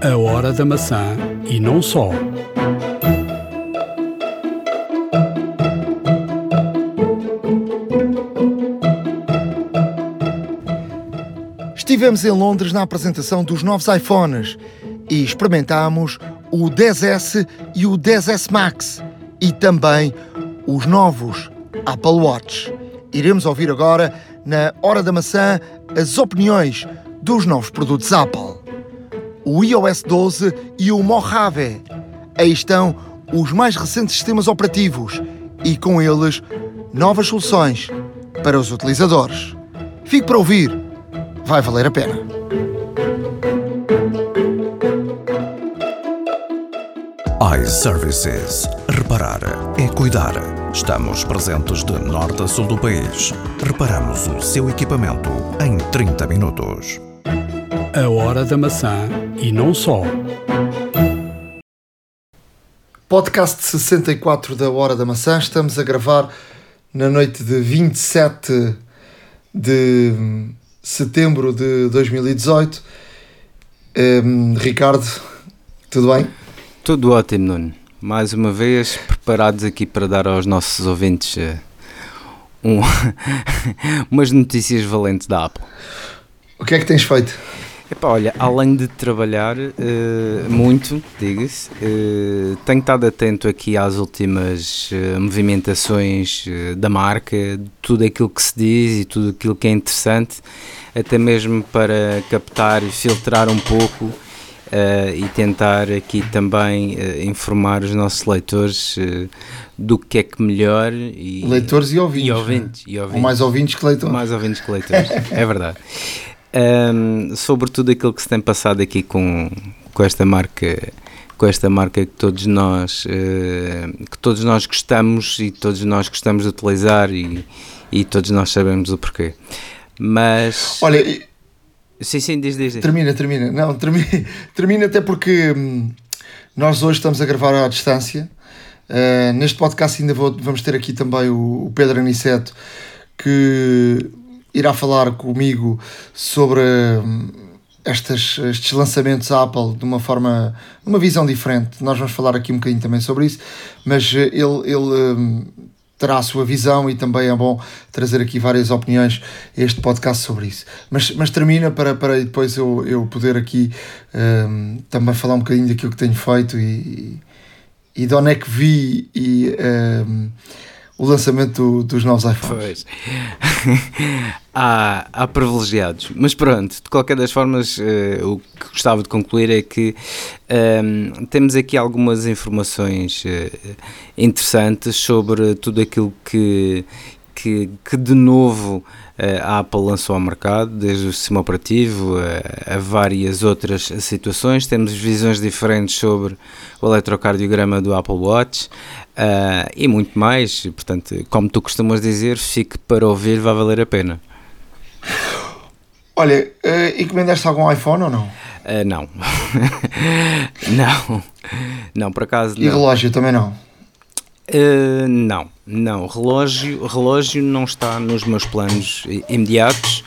A hora da maçã e não só. Estivemos em Londres na apresentação dos novos iPhones e experimentámos o 10S e o 10S Max e também os novos Apple Watch. Iremos ouvir agora, na Hora da Maçã, as opiniões dos novos produtos Apple. O iOS 12 e o Mojave. Aí estão os mais recentes sistemas operativos e com eles novas soluções para os utilizadores. Fique para ouvir, vai valer a pena. iServices. Reparar é cuidar. Estamos presentes de norte a sul do país. Reparamos o seu equipamento em 30 minutos. A hora da maçã e não só. Podcast 64 da Hora da Maçã. Estamos a gravar na noite de 27 de setembro de 2018. Hum, Ricardo, tudo bem? Tudo ótimo, Nuno. Mais uma vez, preparados aqui para dar aos nossos ouvintes uh, um umas notícias valentes da Apple. O que é que tens feito? Epá, olha, além de trabalhar uh, muito, diga-se, uh, tenho estado atento aqui às últimas movimentações da marca, tudo aquilo que se diz e tudo aquilo que é interessante, até mesmo para captar e filtrar um pouco Uh, e tentar aqui também uh, informar os nossos leitores uh, do que é que melhor. E, leitores e ouvintes. E ouvintes, né? e ouvintes. Ou mais ouvintes que leitores. Mais ouvintes que leitores, é verdade. Um, sobre tudo aquilo que se tem passado aqui com, com esta marca com esta marca que todos nós que todos nós gostamos e todos nós gostamos de utilizar e, e todos nós sabemos o porquê mas olha Sim, sim, diz, diz, diz. Termina, termina. Não, termina, termina até porque hum, nós hoje estamos a gravar à distância. Uh, neste podcast ainda vou, vamos ter aqui também o, o, Pedro Aniceto que irá falar comigo sobre hum, estas, estes lançamentos Apple de uma forma, uma visão diferente. Nós vamos falar aqui um bocadinho também sobre isso, mas ele, ele hum, terá a sua visão e também é bom trazer aqui várias opiniões a este podcast sobre isso. Mas, mas termina para, para depois eu, eu poder aqui um, também falar um bocadinho daquilo que tenho feito e, e de onde é que vi e, um, o lançamento do, dos novos iPhones. Pois. há, há privilegiados. Mas pronto, de qualquer das formas, uh, o que gostava de concluir é que um, temos aqui algumas informações uh, interessantes sobre tudo aquilo que, que, que de novo eh, a Apple lançou ao mercado, desde o sistema operativo a, a, várias outras situações. Temos visões diferentes sobre o eletrocardiograma do Apple Watch uh, e muito mais. Portanto, como tu costumas dizer, fique para ouvir, vai valer a pena. Olha, uh, encomendaste algum iPhone ou não? Uh, não. não. Não, por acaso. E não. relógio também não? Uh, não, não. Relógio, relógio não está nos meus planos imediatos.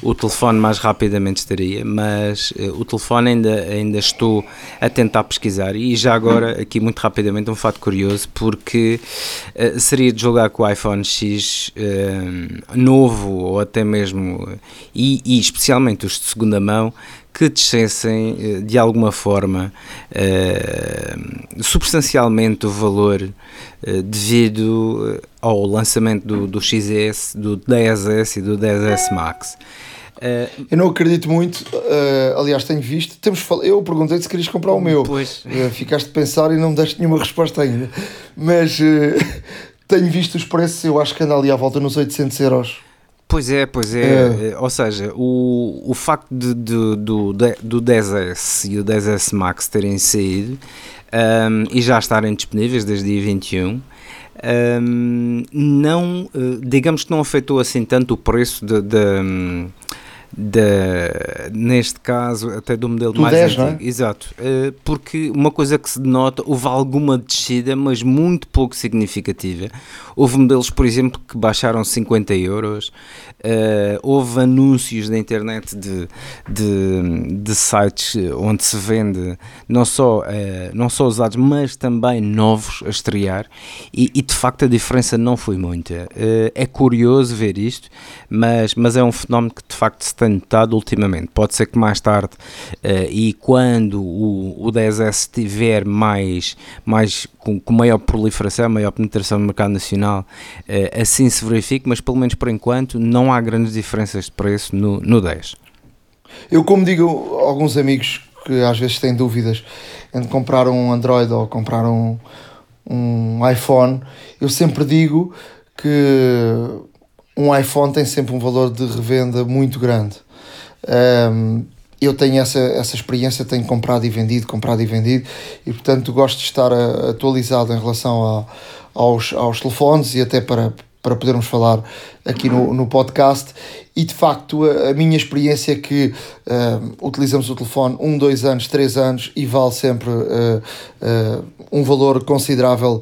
O telefone mais rapidamente estaria, mas uh, o telefone ainda, ainda estou a tentar pesquisar. E já agora, aqui muito rapidamente, um fato curioso, porque uh, seria de jogar com o iPhone X novo ou até mesmo, e, e especialmente os de segunda mão, que descessem de alguma forma uh, substancialmente o valor uh, devido ao lançamento do, do XS, do 10S e do 10S Max. Uh, eu não acredito muito, uh, aliás, tenho visto. Temos, eu perguntei se querias comprar o meu. Pois. Uh, ficaste a pensar e não me deste nenhuma resposta ainda. Mas tenho visto os preços, eu acho que anda ali à volta nos 800 euros. Pois é, pois é. é. Ou seja, o, o facto de, de, do, do 10S e o 10S Max terem saído um, e já estarem disponíveis desde dia 21. Um, não, digamos que não afetou assim tanto o preço de, de da, neste caso, até do modelo do mais 10, antigo. É? Exato. Uh, porque uma coisa que se denota, houve alguma descida, mas muito pouco significativa. Houve modelos, por exemplo, que baixaram 50 euros. Uh, houve anúncios na internet de, de, de, sites onde se vende não só, uh, não só usados, mas também novos a estrear. E, e de facto a diferença não foi muita. é curioso ver isto, mas, mas é um fenómeno que de facto se tem notado ultimamente. Pode ser que mais tarde uh, e quando o, o 10S estiver mais, mais com, com, maior proliferação, maior penetração no mercado nacional, uh, assim se verifique, mas pelo menos por enquanto não há grandes diferenças de preço no, no 10. Eu, como digo alguns amigos que às vezes têm dúvidas entre comprar um Android ou comprar um, um iPhone, eu sempre digo que um iPhone tem sempre um valor de revenda muito grande. Um, eu tenho essa, essa experiência, tenho comprado e vendido, comprado e vendido, e portanto gosto de estar atualizado em relação a, aos, aos telefones e até para, para podermos falar aqui no, no podcast. E de facto, a, a minha experiência é que uh, utilizamos o telefone um, dois anos, três anos e vale sempre uh, uh, um valor considerável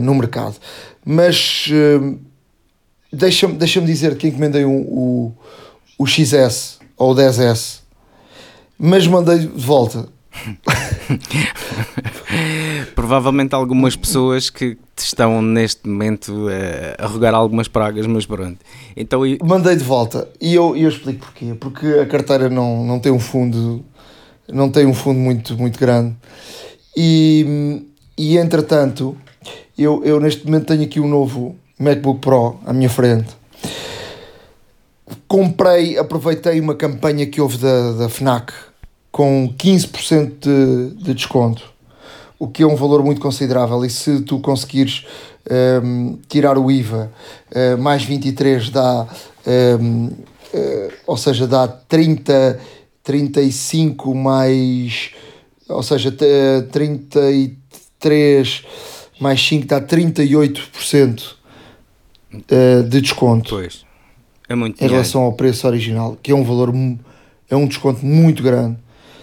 no mercado. Mas deixa-me deixa dizer que encomendei um, o, o XS ou o 10S, mas mandei de volta. Provavelmente algumas pessoas que estão neste momento a, a rogar algumas pragas, mas pronto. Então, eu... Mandei de volta e eu, eu explico porquê. Porque a carteira não, não tem um fundo, não tem um fundo muito, muito grande. E, e entretanto, eu, eu neste momento tenho aqui um novo MacBook Pro à minha frente. Comprei, aproveitei uma campanha que houve da, da FNAC com 15% de, de desconto, o que é um valor muito considerável. E se tu conseguires um, tirar o IVA, uh, mais 23 dá, um, uh, eh, ou seja, dá 30, 35 mais, ou seja, 33 mais 5 dá 38% uh, de desconto. Pois. É muito em dinheiro. relação ao preço original, que é um valor, é um desconto muito grande.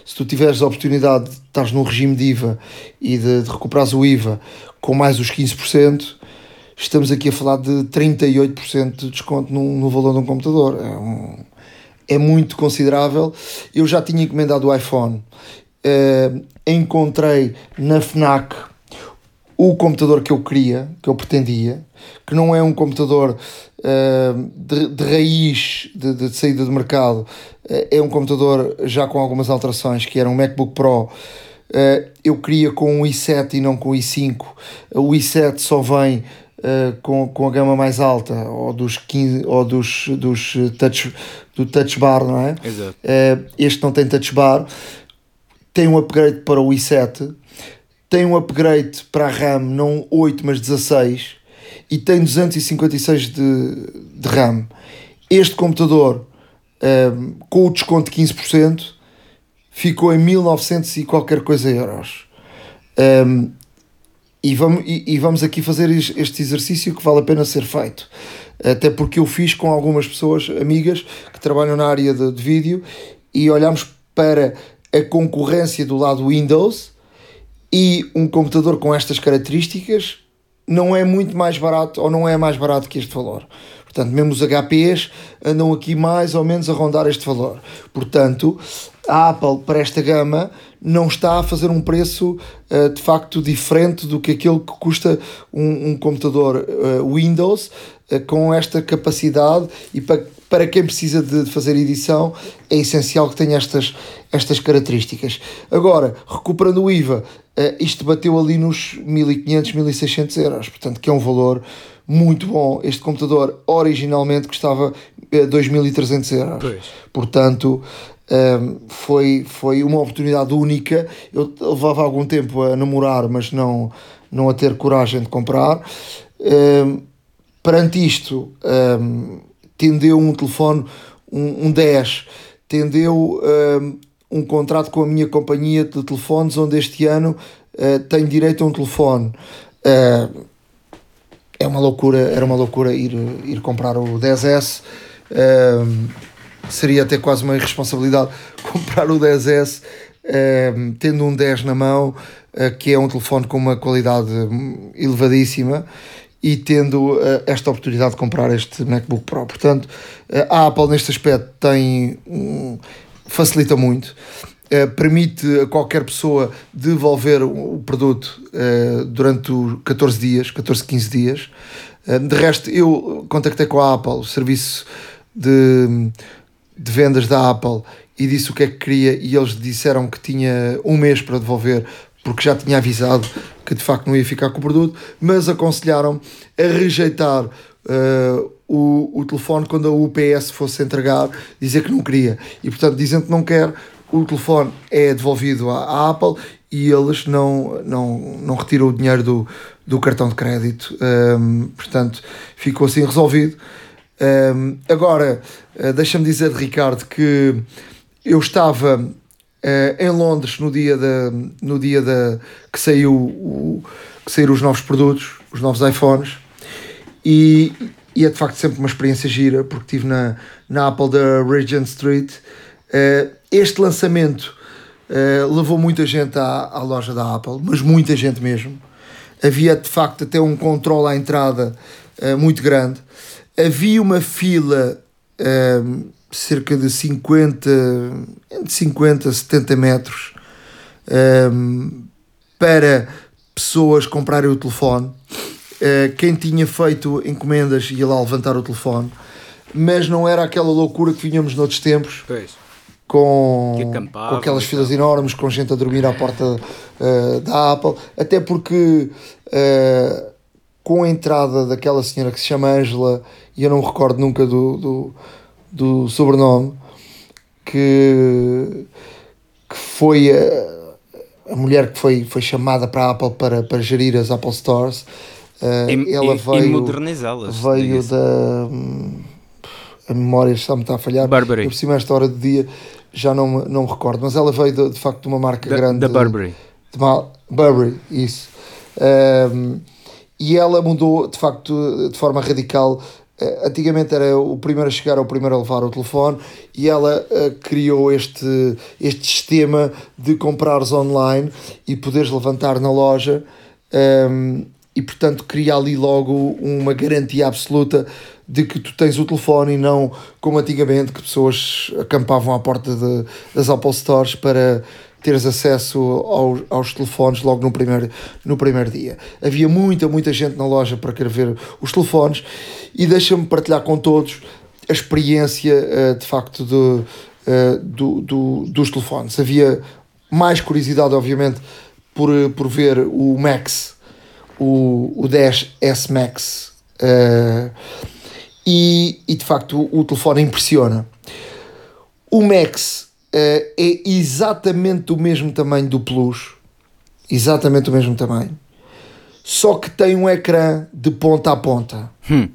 Se tu tiveres a oportunidade de estás no regime de IVA e de, de recuperares o IVA com mais os 15%, estamos aqui a falar de 38% de desconto no, no valor de um computador. É, um, é muito considerável. Eu já tinha encomendado o iPhone, uh, encontrei na FNAC o computador que eu queria, que eu pretendia, que não é um computador uh, de, de, raiz de, de, saída de mercado, uh, é um computador já com algumas alterações, que era um MacBook Pro. Uh, eu queria com o i7 e não com o i5. O i7 só vem com, com a gama mais alta, ou dos 15, ou dos, dos touch, do touch bar, não é? Exato. este não tem touch bar. Tem um upgrade para o i7 tem um upgrade para a RAM, não 8, mas 16, e tem 256 de, de RAM. Este computador, um, ehm, com o desconto de 15%, ficou em 1900 e qualquer coisa euros. Um, ehm, e, vamos, e, e, vamos aqui fazer este exercício que vale a pena ser feito. Até porque eu fiz com algumas pessoas, amigas, que trabalham na área de, de vídeo, e olhamos para a concorrência do lado Windows e um computador com estas características não é muito mais barato ou não é mais barato que este valor. Portanto, mesmo os HPs andam aqui mais ou menos a rondar este valor. Portanto, a Apple para esta gama não está a fazer um preço uh, de facto diferente do que aquele que custa um, um computador uh, Windows uh, com esta capacidade e para, para quem precisa de fazer edição é essencial que tenha estas, estas características. Agora, recuperando o IVA, isto bateu ali nos 1500, 1600 euros, portanto que é um valor muito bom. Este computador originalmente custava 2.300 euros. Pois. Portanto, um, foi, foi uma oportunidade única. Eu levava algum tempo a namorar, mas não, não a ter coragem de comprar. Um, perante isto, um, tendeu um telefone, um, um 10, tendeu um, um contrato com a minha companhia de telefones, onde este ano uh, tenho direito a um telefone. Uh, é uma loucura, era uma loucura ir, ir comprar o 10S. Uh, seria até quase uma irresponsabilidade comprar o 10S uh, tendo um 10 na mão, uh, que é um telefone com uma qualidade hum, elevadíssima e tendo uh, esta oportunidade de comprar este MacBook Pro. Portanto, a Apple neste aspecto tem um, facilita muito. Uh, permite a qualquer pessoa devolver o produto uh, durante 14 dias, 14, 15 dias. Uh, de resto, eu contactei com a Apple, o serviço de, de vendas da Apple, e disse o que é que queria, e eles disseram que tinha um mês para devolver, porque já tinha avisado que de facto não ia ficar com o produto, mas aconselharam a rejeitar o, o telefone quando a UPS fosse entregar, dizer que não queria. E portanto, dizendo que não quer, o telefone é devolvido à, à Apple e eles não, não, não retiram o dinheiro do, do cartão de crédito. Um, portanto, ficou assim resolvido. Um, agora, uh, deixa-me dizer, Ricardo, que eu estava uh, em Londres no dia, da, no dia da, que, saiu o, que saíram os novos produtos, os novos iPhones, e, e é de facto sempre uma experiência gira, porque estive na, na Apple da Regent Street. Uh, este lançamento uh, levou muita gente à, à loja da Apple, mas muita gente mesmo. Havia de facto até um controle à entrada muito grande. Havia uma fila cerca de 50, entre 50 a 70 metros para pessoas comprarem o telefone. quem tinha feito encomendas ia lá levantar o telefone, mas não era aquela loucura que vinhamos noutros tempos. Pois com, com aquelas filas enormes, com gente a dormir à porta uh, da Apple, até porque uh, com a entrada daquela senhora que se chama Angela, e eu não me recordo nunca do, do, do sobrenome, que, que foi a, a mulher que foi, foi chamada para a Apple para, para gerir as Apple Stores. Uh, e, ela e, veio, modernizá-las. Veio da. Hum, a memória está-me a falhar. Burberry. Eu, por cima, esta hora do dia já não, não me recordo, mas ela veio de, de facto de uma marca da, grande. Da Burberry. De, de Burberry, isso. Um, e ela mudou de facto de forma radical. Uh, antigamente era o primeiro a chegar, o primeiro a levar o telefone, e ela uh, criou este, este sistema de comprares online e poderes levantar na loja. Um, e portanto cria ali logo uma garantia absoluta de que tu tens o telefone e não como antigamente que pessoas acampavam à porta de, das Apple Stores para teres acesso aos, aos telefones logo no primeiro, no primeiro dia. Havia muita, muita gente na loja para querer ver os telefones e deixa-me partilhar com todos a experiência eh, de facto de, eh, do, do, dos telefones. Havia mais curiosidade, obviamente, por, por ver o Max, o, o 10S Max. E, e de facto o, telefone impressiona. O Max é exatamente o mesmo tamanho do Plus, exatamente o mesmo tamanho, só que tem um ecrã de ponta a ponta. Hum,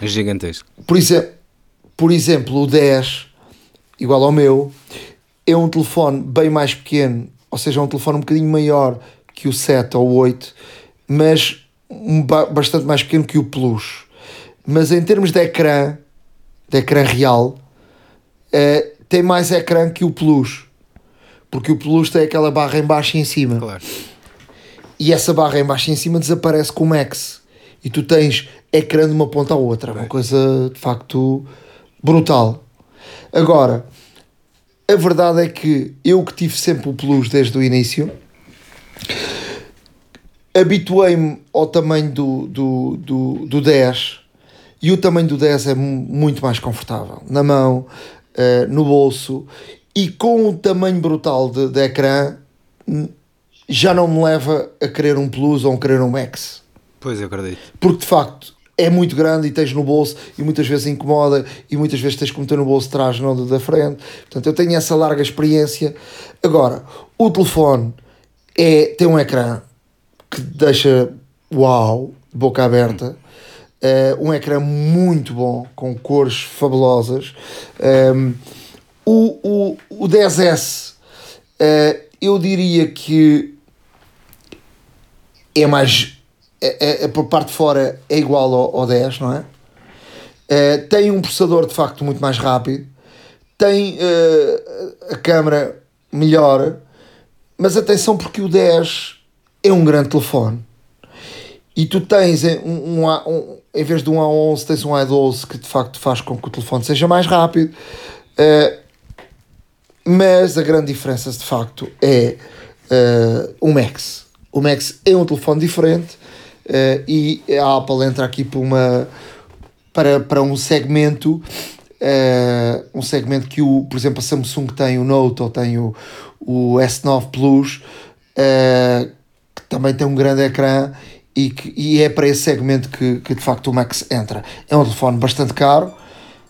é gigantesco. Por, exe por exemplo, o 10, igual ao meu, é um telefone bem mais pequeno, ou seja, é um telefone um bocadinho maior que o 7 ou o 8, mas um bastante mais pequeno que o Plus mas em termos de ecrã, de ecrã real, é, tem mais ecrã que o Plus. Porque o Plus tem aquela barra em baixo e em cima. Claro. E essa barra em baixo e em cima desaparece com o Max. E tu tens ecrã de uma ponta à outra. Bem. Uma coisa de facto brutal. Agora, a verdade é que eu que tive sempre o Plus desde o início, habituei-me ao tamanho do, do, do, do 10 e o tamanho do 10 é muito mais confortável na mão, uh, no bolso e com o tamanho brutal de, de ecrã já não me leva a querer um Plus ou a querer um Max. Pois, eu acredito. Porque de facto é muito grande e tens no bolso e muitas vezes incomoda e muitas vezes tens que meter no bolso de trás, não da frente. Portanto, eu tenho essa larga experiência. Agora, o telefone é, tem um ecrã que deixa uau, boca aberta. Uh, um ecrã muito bom, com cores fabulosas. Um, ehm, o, o, o 10S, uh, eh, eu diria que é mais. É, é, é, por parte de fora é igual ao, ao 10, não é? Uh, tem um processador de facto muito mais rápido, tem uh, a câmera melhor, mas atenção porque o 10 é um grande telefone. E tu tens um, um, um em vez de um A11, tens um A12 que de facto faz com que o telefone seja mais rápido. Uh, mas a grande diferença de facto é uh, o Max. O Max é um telefone diferente uh, e a Apple entra aqui por uma, para, para um segmento uh, um segmento que o, por exemplo a Samsung tem o Note ou tem o, o S9 Plus que também tem um grande ecrã e, que, e é para esse segmento que, que de facto o Max entra. É um telefone bastante caro,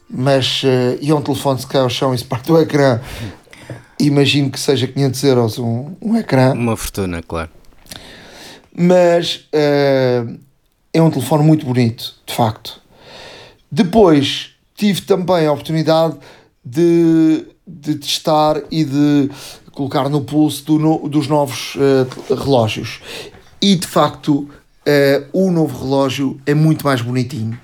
mas uh, e é um telefone se cai ao chão e se parte o ecrã, imagino que seja 500 euros um, um ecrã. Uma fortuna, claro. Mas uh, é um telefone muito bonito, de facto. Depois tive também a oportunidade de, de testar e de colocar no pulso do dos novos uh, relógios. E de facto uh, o novo relógio é muito mais bonitinho,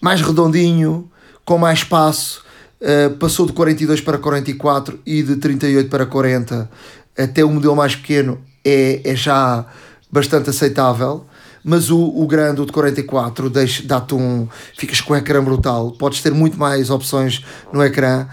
mais redondinho, com mais espaço. Uh, passou de 42 para 44 e de 38 para 40. Até o modelo mais pequeno é, é já bastante aceitável. Mas o, o grande, o de 44, dá-te um. ficas com um ecrã brutal. Podes ter muito mais opções no ecrã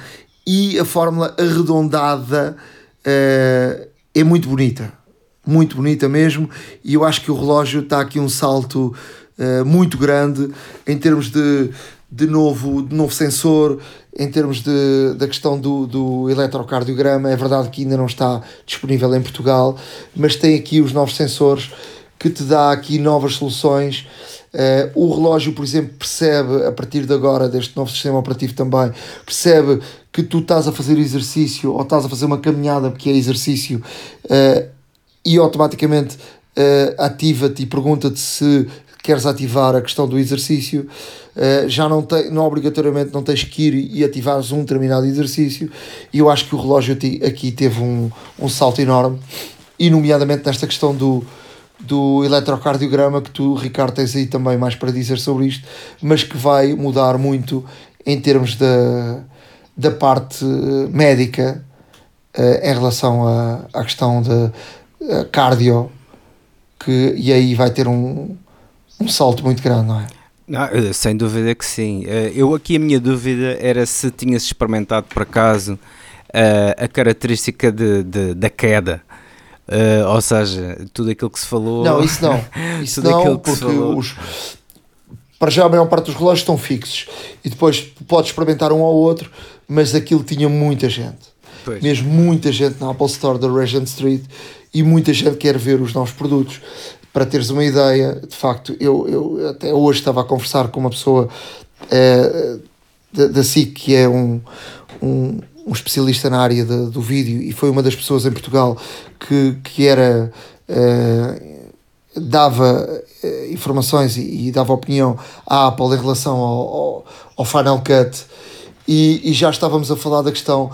e a fórmula arredondada uh, é muito bonita muito bonita mesmo, e eu acho que o relógio está aqui um salto uh, muito grande em termos de, de, novo, de novo sensor, em termos de, da questão do, do eletrocardiograma. É verdade que ainda não está disponível em Portugal, mas tem aqui os novos sensores que te dá aqui novas soluções. Uh, o relógio, por exemplo, percebe, a partir de agora, deste novo sistema operativo também, percebe que tu estás a fazer exercício ou estás a fazer uma caminhada, porque é exercício, uh, e automaticamente uh, ativa-te e pergunta-te se queres ativar a questão do exercício, uh, já não, tem, não obrigatoriamente não tens que ir e ativares um determinado exercício, e eu acho que o relógio aqui teve um, um salto enorme, e nomeadamente nesta questão do, do eletrocardiograma, que tu, Ricardo, tens aí também mais para dizer sobre isto, mas que vai mudar muito em termos da, da parte médica uh, em relação à, à questão de cardio, que, e aí vai ter um, um salto muito grande, não é? Não, eh, sem dúvida que sim. Eh, eu aqui a minha dúvida era se tinhas experimentado por acaso a característica de, de da queda. Uh, ou seja, tudo aquilo que se falou. Não, isso não. Isso não, porque os, para já a maior parte dos relógios estão fixos e depois podes experimentar um ou outro, mas aquilo tinha muita gente. Pois. Mesmo muita gente na Apple Store da Regent Street e muita gente quer ver os novos produtos. Para teres uma ideia, de facto, eu, eu até hoje estava a conversar com uma pessoa é, da, da SIC que é um, um, um especialista na área de, do vídeo e foi uma das pessoas em Portugal que, que era. É, dava eh, informações e, e, dava opinião à Apple em relação ao, ao, ao Final Cut e, e, já estávamos a falar da questão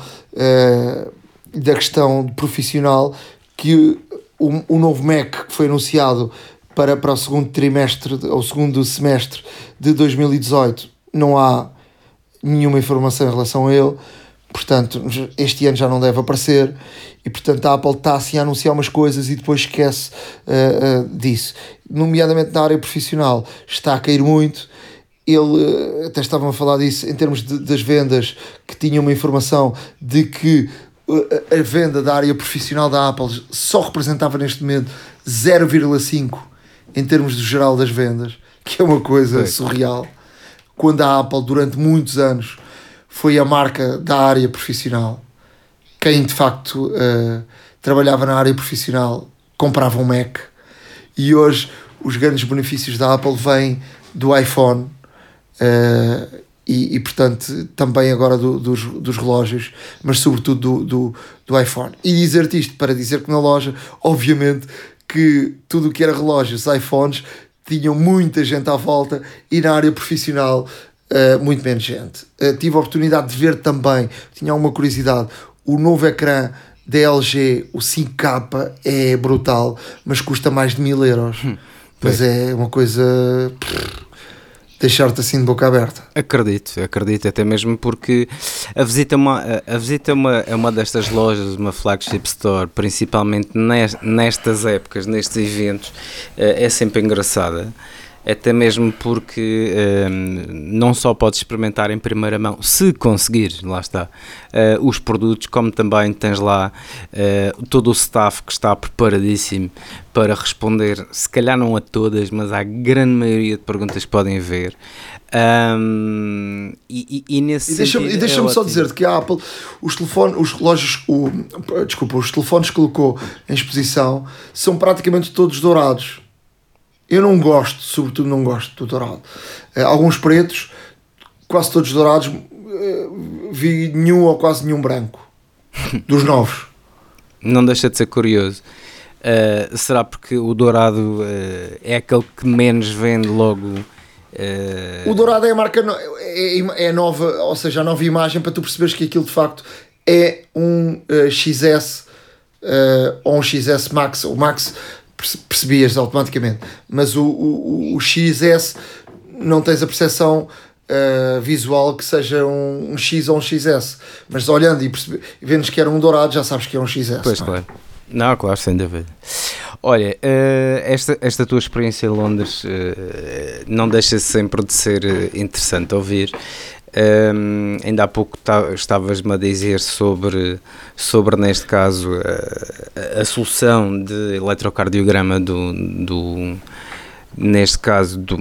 da questão profissional que o, o novo Mac que foi anunciado para, para o segundo trimestre ou segundo semestre de 2018 não há nenhuma informação em relação a ele. Portanto este ano já não deve aparecer. E portanto a Apple está assim a anunciar umas coisas e depois esquece uh, uh, disso. Nomeadamente na área profissional está a cair muito ele uh, até estavam a falar disso em termos de, das vendas que tinha uma informação de que a venda da área profissional da Apple só representava neste momento 0,5 em termos do geral das vendas, que é uma coisa surreal. Quando a Apple, durante muitos anos, foi a marca da área profissional, quem de facto uh, trabalhava na área profissional comprava um Mac e hoje os grandes benefícios da Apple vêm do iPhone. Uh, e, e portanto também agora do, dos, dos relógios, mas sobretudo do, do, do iPhone. E dizer-te isto para dizer que na loja, obviamente, que tudo o que era relógios, iPhones, tinham muita gente à volta e na área profissional uh, muito menos gente. Uh, tive a oportunidade de ver também, tinha uma curiosidade, o novo ecrã da LG, o 5K, é brutal, mas custa mais de mil euros. Hum, mas é uma coisa. Deixar-te assim de boca aberta. Acredito, acredito, até mesmo porque a visita, é uma, a visita é, uma, é uma destas lojas, uma flagship store, principalmente nestas épocas, nestes eventos, é sempre engraçada até mesmo porque um, não só podes experimentar em primeira mão, se conseguir, lá está, uh, os produtos, como também tens lá uh, todo o staff que está preparadíssimo para responder, se calhar não a todas, mas à grande maioria de perguntas que podem haver. Um, e, e, e, nesse e deixa-me deixa é só dizer que a Apple, os telefones, os relógios, o, desculpa, os telefones que colocou em exposição são praticamente todos dourados eu não gosto, sobretudo não gosto do dourado. Uh, alguns pretos, quase todos dourados, uh, vi nenhum ou quase nenhum branco. Dos novos. Não deixa de ser curioso. Uh, será porque o dourado é aquele que menos vende logo? O dourado é a marca, no, é, é, nova, ou seja, a nova imagem para tu perceberes que aquilo de facto é um XS ou um XS Max. O Max percebias automaticamente. Mas o, o, o XS não tens a percepção uh, visual que seja um, um, X ou um XS. Mas olhando e, vendo que era um dourado, já sabes que é um XS. Pois, não é? claro. Não, claro, sem dúvida. Olha, uh, esta, esta tua experiência em Londres uh, não deixa sempre de ser interessante ouvir. Um, ainda há pouco estavas-me a dizer sobre, sobre neste caso, a, a, solução de eletrocardiograma do, do neste caso do,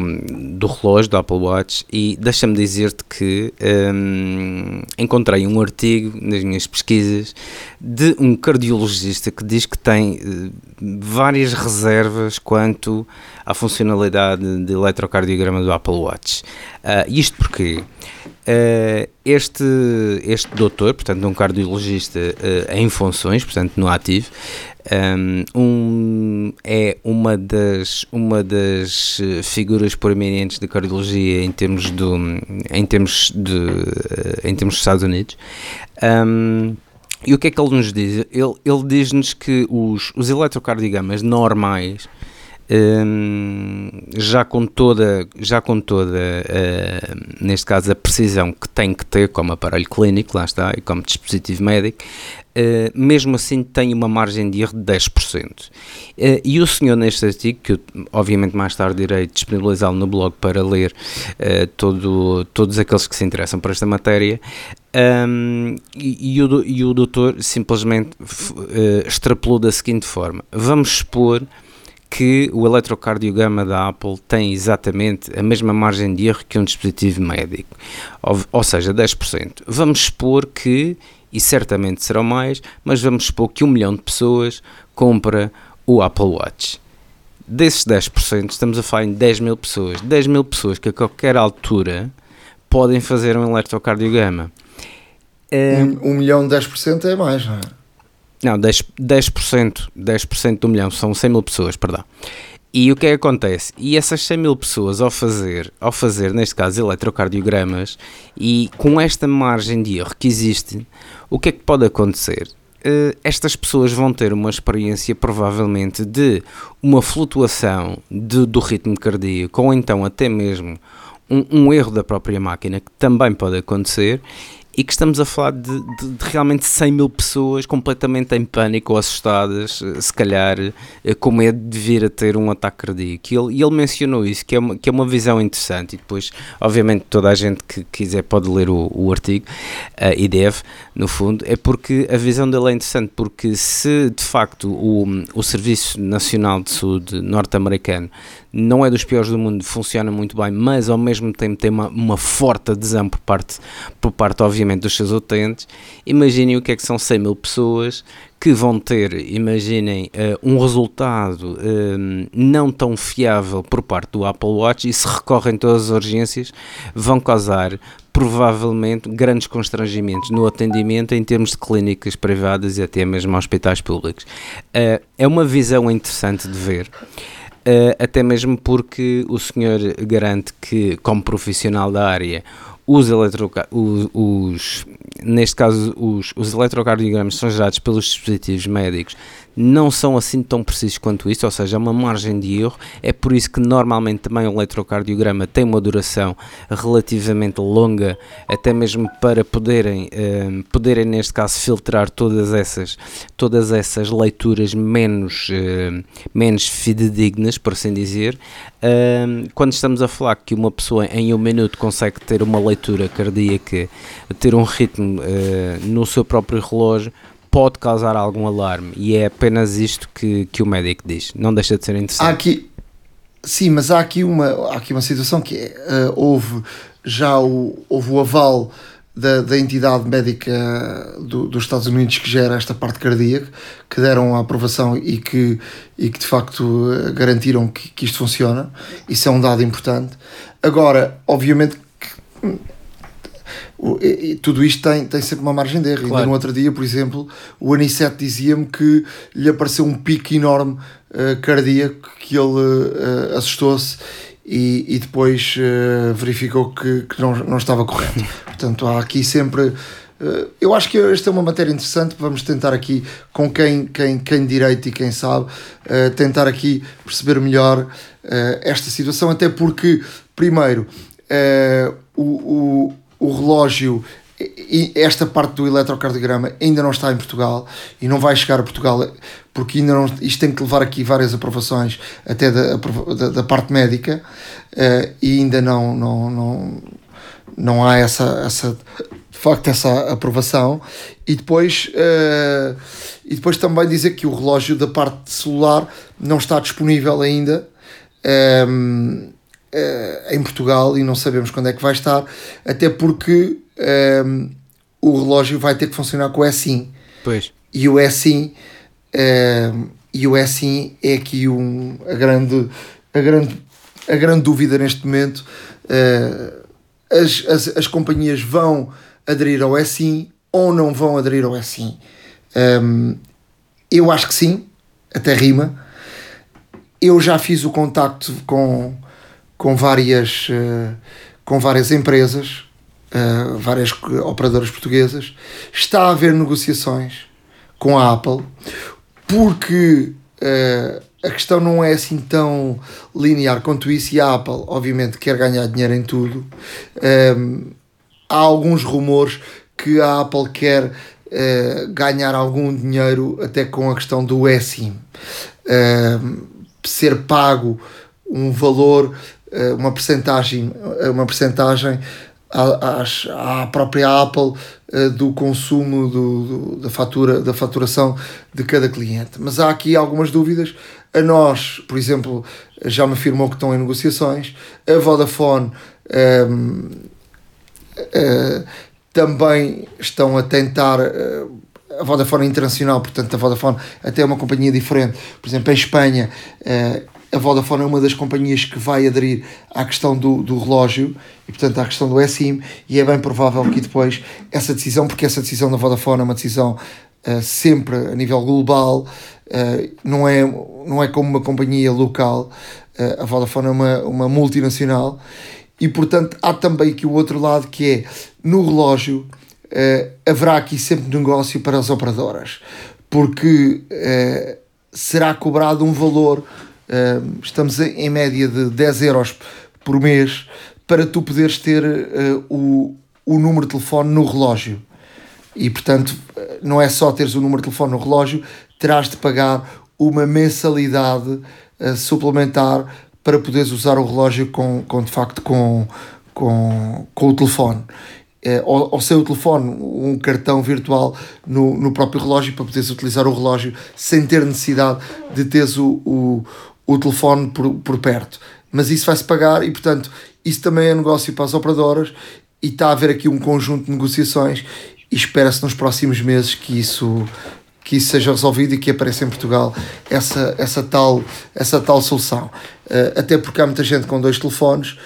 do relógio do Apple Watch e deixa-me dizer-te que um, encontrei um artigo nas minhas pesquisas de um cardiologista que diz que tem uh, várias reservas quanto à funcionalidade de eletrocardiograma do Apple Watch. Uh, isto porque este, este doutor, portanto, um cardiologista uh, em funções, portanto, no ativo, um, um, é uma das, uma das figuras proeminentes de cardiologia em termos, do, em termos, de, em termos dos Estados Unidos. Um, e o que é que ele nos diz? Ele, ele diz-nos que os, os eletrocardiogramas normais um, já com toda, já com toda uh, neste caso, a precisão que tem que ter como aparelho clínico, lá está, e como dispositivo médico, uh, mesmo assim tem uma margem de erro de 10%. Uh, eh, e o senhor, neste artigo, que eu, obviamente mais tarde irei disponibilizá-lo no blog para ler todo, todos aqueles que se interessam por esta matéria, um, e, e, o, e o doutor simplesmente extrapolou da seguinte forma: vamos expor que o eletrocardiograma da Apple tem exatamente a mesma margem de erro que um dispositivo médico, ou, ou seja, 10%. Vamos supor que, e certamente serão mais, mas vamos supor que um milhão de pessoas compra o Apple Watch. Desses 10%, estamos a falar em 10 mil pessoas. 10 mil pessoas que a qualquer altura podem fazer um eletrocardiograma. Um, um milhão de 10% é mais, não é? Não, 10%, 10%, 10% do milhão, são 100 mil pessoas, perdão. E o que é que acontece? E essas 100 mil pessoas, ao fazer, ao fazer, neste caso, eletrocardiogramas, e com esta margem de erro que existe, o que é que pode acontecer? Uh, estas pessoas vão ter uma experiência, provavelmente, de uma flutuação de, do ritmo cardíaco, ou então até mesmo um, um erro da própria máquina, que também pode acontecer, e que estamos a falar de, de, de, realmente 100 mil pessoas completamente em pânico ou assustadas, eh, se calhar eh, com medo de vir a ter um ataque cardíaco. E ele, ele mencionou isso, que é, uma, que é uma visão interessante. E depois, obviamente, toda a gente que quiser pode ler o, o artigo uh, e deve, no fundo, é porque a visão dele é interessante, porque se de facto o, o Serviço Nacional de Saúde norte-americano não é dos piores do mundo, funciona muito bem, mas ao mesmo tempo tem uma, uma forte adesão por parte, por parte, obviamente, dos seus utentes. Imaginem o que é que são 100 mil pessoas que vão ter, imaginem, uh, um resultado uh, não tão fiável por parte do Apple Watch e se recorrem todas as urgências, vão causar provavelmente grandes constrangimentos no atendimento em termos de clínicas privadas e até mesmo hospitais públicos. Uh, é uma visão interessante de ver. Uh, até mesmo porque o senhor garante que, como profissional da área, os, eletro, os, os neste caso, os, os eletrocardiogramas são gerados pelos dispositivos médicos não são assim tão precisos quanto isso, ou seja, há uma margem de erro. É por isso que normalmente também o eletrocardiograma tem uma duração relativamente longa, até mesmo para poderem, uh, poderem neste caso, filtrar todas essas, todas essas leituras menos, uh, menos fidedignas, por assim dizer. Uh, quando estamos a falar que uma pessoa em um minuto consegue ter uma leitura cardíaca, ter um ritmo no seu próprio relógio, pode causar algum alarme e é apenas isto que, que o médico diz. Não deixa de ser interessante. Há aqui, sim, mas há aqui uma, há aqui uma situação que é, uh, houve já o, houve o aval da, da entidade médica do, dos Estados Unidos que gera esta parte cardíaca, que deram a aprovação e que, e que de facto garantiram que, que isto funciona. Isso é um dado importante. Agora, obviamente e, e, tudo isto tem, tem sempre uma margem de erro. Claro. Ainda no outro dia, por exemplo, o Anicete dizia-me que lhe apareceu um pico enorme uh, cardíaco que ele uh, assustou-se e, e depois uh, verificou que, que não, não estava correto. Portanto, há aqui sempre. eu acho que esta é uma matéria interessante. Vamos tentar aqui, com quem, quem, quem direito e quem sabe, tentar aqui perceber melhor esta situação. Até porque, primeiro, o, o o relógio esta parte do eletrocardiograma ainda não está em Portugal e não vai chegar a Portugal porque ainda não, isto tem que levar aqui várias aprovações até da, da, da parte médica uh, e ainda não, não, não, não há essa, essa de facto essa aprovação. E depois uh, e depois também dizer que o relógio da parte celular não está disponível ainda um, ehm, uh, em Portugal e não sabemos quando é que vai estar, até porque um, ehm, o relógio vai ter que funcionar com o SIM. Pois. E o SIM, um, ehm, e o SIM é aqui um, a, grande, a, grande, a grande dúvida neste momento. Uh, as, as, as companhias vão aderir ao SIM ou não vão aderir ao SIM? Um, ehm, eu acho que sim, até rima. Eu já fiz o contacto com, com várias, uh, com várias empresas, uh, várias operadoras portuguesas. Está a haver negociações com a Apple, porque uh, a questão não é assim tão linear quanto isso, e a Apple, obviamente, quer ganhar dinheiro em tudo. Um, há alguns rumores que a Apple quer ganhar algum dinheiro até com a questão do eSIM. Uh, ser pago um valor eh, uma percentagem, eh, uma percentagem à, própria Apple eh, do consumo do, do, da, fatura, da faturação de cada cliente. Mas há aqui algumas dúvidas. A nós, por exemplo, já me afirmou que estão em negociações. A Vodafone um, uh, também estão a tentar. Uh, a Vodafone é internacional, portanto, a Vodafone até é uma companhia diferente. Por exemplo, em Espanha, a Vodafone é uma das companhias que vai aderir à questão do, do relógio e, portanto, à questão do SIM, e é bem provável que depois essa decisão, porque essa decisão da Vodafone é uma decisão uh, sempre a nível global, uh, não, é, não é como uma companhia local, uh, a Vodafone é uma, uma multinacional, e, portanto, há também aqui o outro lado que é no relógio. haverá aqui sempre negócio para as operadoras, porque será cobrado um valor estamos em média de 10 euros por mês para tu poderes ter uh, o, o número de telefone no relógio. E portanto, não é só teres o número de telefone no relógio, terás de pagar uma mensalidade uh, suplementar para poderes usar o relógio com, com de facto com, com, com o telefone. É, ou, ou sem o telefone, um cartão virtual no, no próprio relógio para poderes utilizar o relógio sem ter necessidade de teres o, o, o telefone por, por perto. Mas isso vai-se pagar e, portanto, isso também é negócio para as operadoras e está a haver aqui um conjunto de negociações e espera-se nos próximos meses que isso que isso seja resolvido e que apareça em Portugal essa, essa, tal, essa tal solução. Uh, até porque há muita gente com dois telefones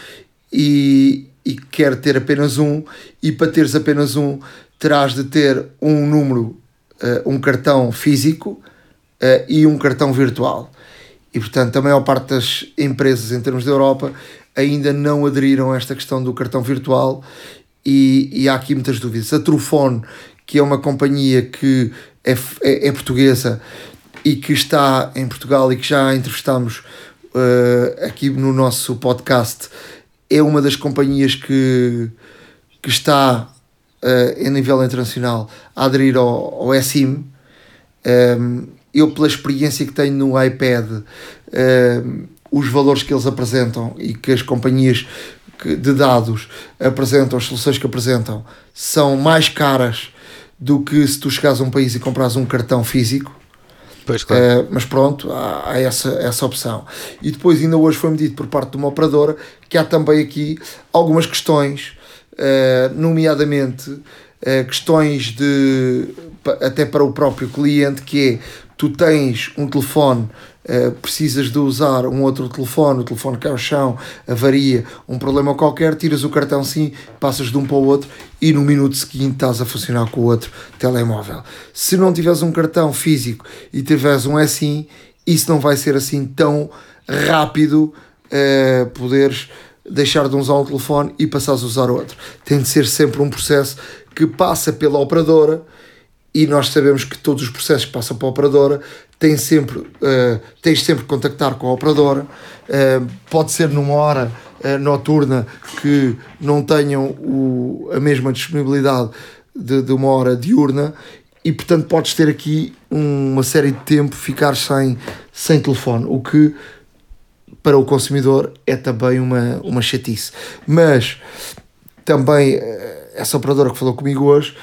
e, e quer ter apenas um, e para teres apenas um, terás de ter um número, uh, um cartão físico uh, e um cartão virtual. E, portanto, a maior parte das empresas em termos da Europa ainda não aderiram a esta questão do cartão virtual e, e há aqui muitas dúvidas. A Trufone, que é uma companhia que é, é, é portuguesa, e que está em Portugal e que já entrevistamos uh, aqui no nosso podcast, é uma das companhias que, que está uh, nível internacional a aderir ao, ao SIM. Um, eu, pela experiência que tenho no iPad, um, os valores que eles apresentam e que as companhias de dados apresentam, as soluções que apresentam, são mais caras do que se tu chegares a um país e compras um cartão físico. Pois, claro. Uh, mas pronto, há, há, essa, essa opção. E depois, ainda hoje foi-me dito por parte de uma operadora que há também aqui algumas questões, uh, nomeadamente uh, questões de até para o próprio cliente, que é tu tens um telefone Uh, precisas de usar um outro telefone, o telefone cai ao chão, avaria, um problema qualquer, tiras o cartão sim, passas de um para o outro e no minuto seguinte estás a funcionar com o outro telemóvel. Se não tiveres um cartão físico e tiveres um assim, isso não vai ser assim tão rápido uh, poderes deixar de usar um telefone e passares a usar outro. Tem de ser sempre um processo que passa pela operadora e nós sabemos que todos os processos que passam para a operadora têm sempre, uh, tens sempre que contactar com a operadora, uh, pode ser numa hora uh, noturna que não tenham o, a mesma disponibilidade de, de, uma hora diurna e portanto podes ter aqui uma série de tempo ficar sem, sem telefone, o que para o consumidor é também uma, uma chatice. Mas também essa operadora que falou comigo hoje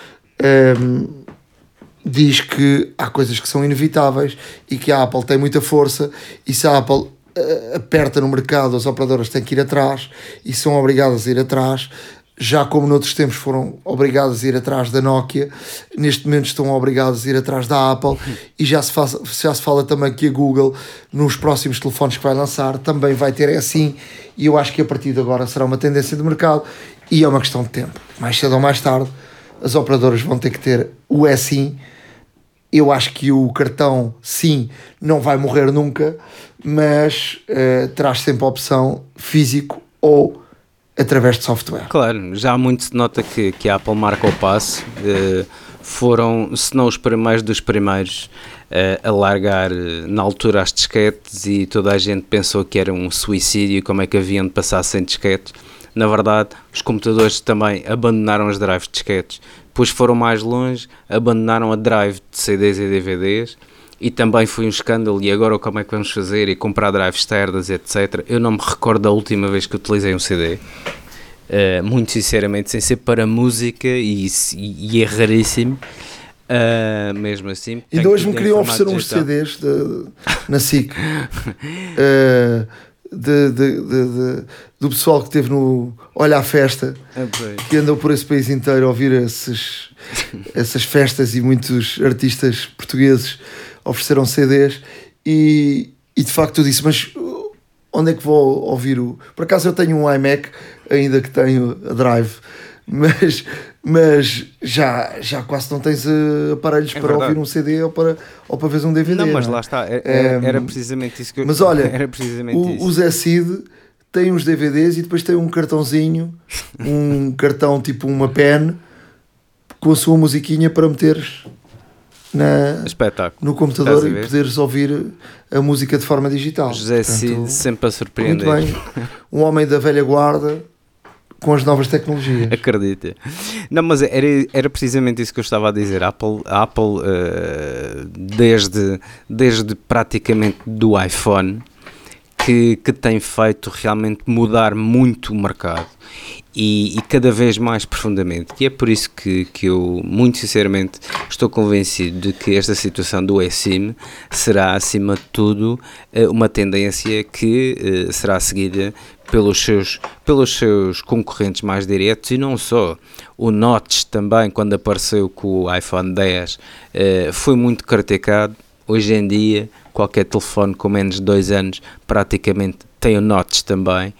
diz que há coisas que são inevitáveis e que a Apple tem muita força e se a Apple uh, aperta no mercado, as operadoras têm que ir atrás e são obrigadas a ir atrás. Já como noutros tempos foram obrigadas a ir atrás da Nokia, neste momento estão obrigadas a ir atrás da Apple e já se, faz, já se fala também que a Google, nos próximos telefones que vai lançar, também vai ter assim. E eu acho que a partir de agora será uma tendência de mercado e é uma questão de tempo. Mais cedo ou mais tarde, as operadoras vão ter que ter o SIM eu acho que o cartão, sim, não vai morrer nunca, mas uh, traz sempre a opção físico ou através de software. Claro, já muito se nota que, que a Apple marca o passo. Uh, foram, se não os primeiros dos primeiros, uh, a largar na altura as disquetes e toda a gente pensou que era um suicídio, como é que haviam de passar sem disquetes. Na verdade, os computadores também abandonaram os drives de disquetes depois foram mais longe, abandonaram a drive de CDs e DVDs e também foi um escândalo. E agora como é que vamos fazer? E comprar drives externas, etc. Eu não me recordo da última vez que utilizei um CD. Uh, eh, muito sinceramente, sem ser para música e, e, é raríssimo. Uh, mesmo assim. E hoje me queriam oferecer uns CDs de, na SIC. uh, de, de, de, do pessoal que esteve no Olha a Festa, é que andou por esse país inteiro a ouvir esses, essas festas e muitos artistas portugueses ofereceram CDs e, e de facto eu disse, mas onde é que vou ouvir o... Por acaso eu tenho um iMac, ainda que tenho a Drive, mas, mas já, já quase não tens uh, aparelhos é para verdade. ouvir um CD ou para, ou para ver um DVD. Não, mas não é? lá está, era, é, é, era, precisamente isso que eu Mas olha, era precisamente o, isso. o Zé Cid tem uns DVDs e depois tem um cartãozinho, um cartão tipo uma pen com a sua musiquinha para meteres na, no computador e poderes ouvir a música de forma digital. José Portanto, Cid sempre a surpreender. Muito bem. Um homem da velha guarda com as novas tecnologias. Acredita. Não, mas era, era precisamente isso que eu estava a dizer. A Apple, a Apple uh, desde, desde praticamente do iPhone, que, que tem feito realmente mudar muito o mercado e, e, cada vez mais profundamente. E é por isso que, que eu, muito sinceramente, estou convencido de que esta situação do eSIM será, acima de tudo, eh, uma tendência que uh, será seguida pelos seus, pelos seus concorrentes mais diretos e não só. O Notch também, quando apareceu com o iPhone 10, uh, foi muito criticado. Hoje em dia, qualquer telefone com menos de dois anos praticamente tem o Notch também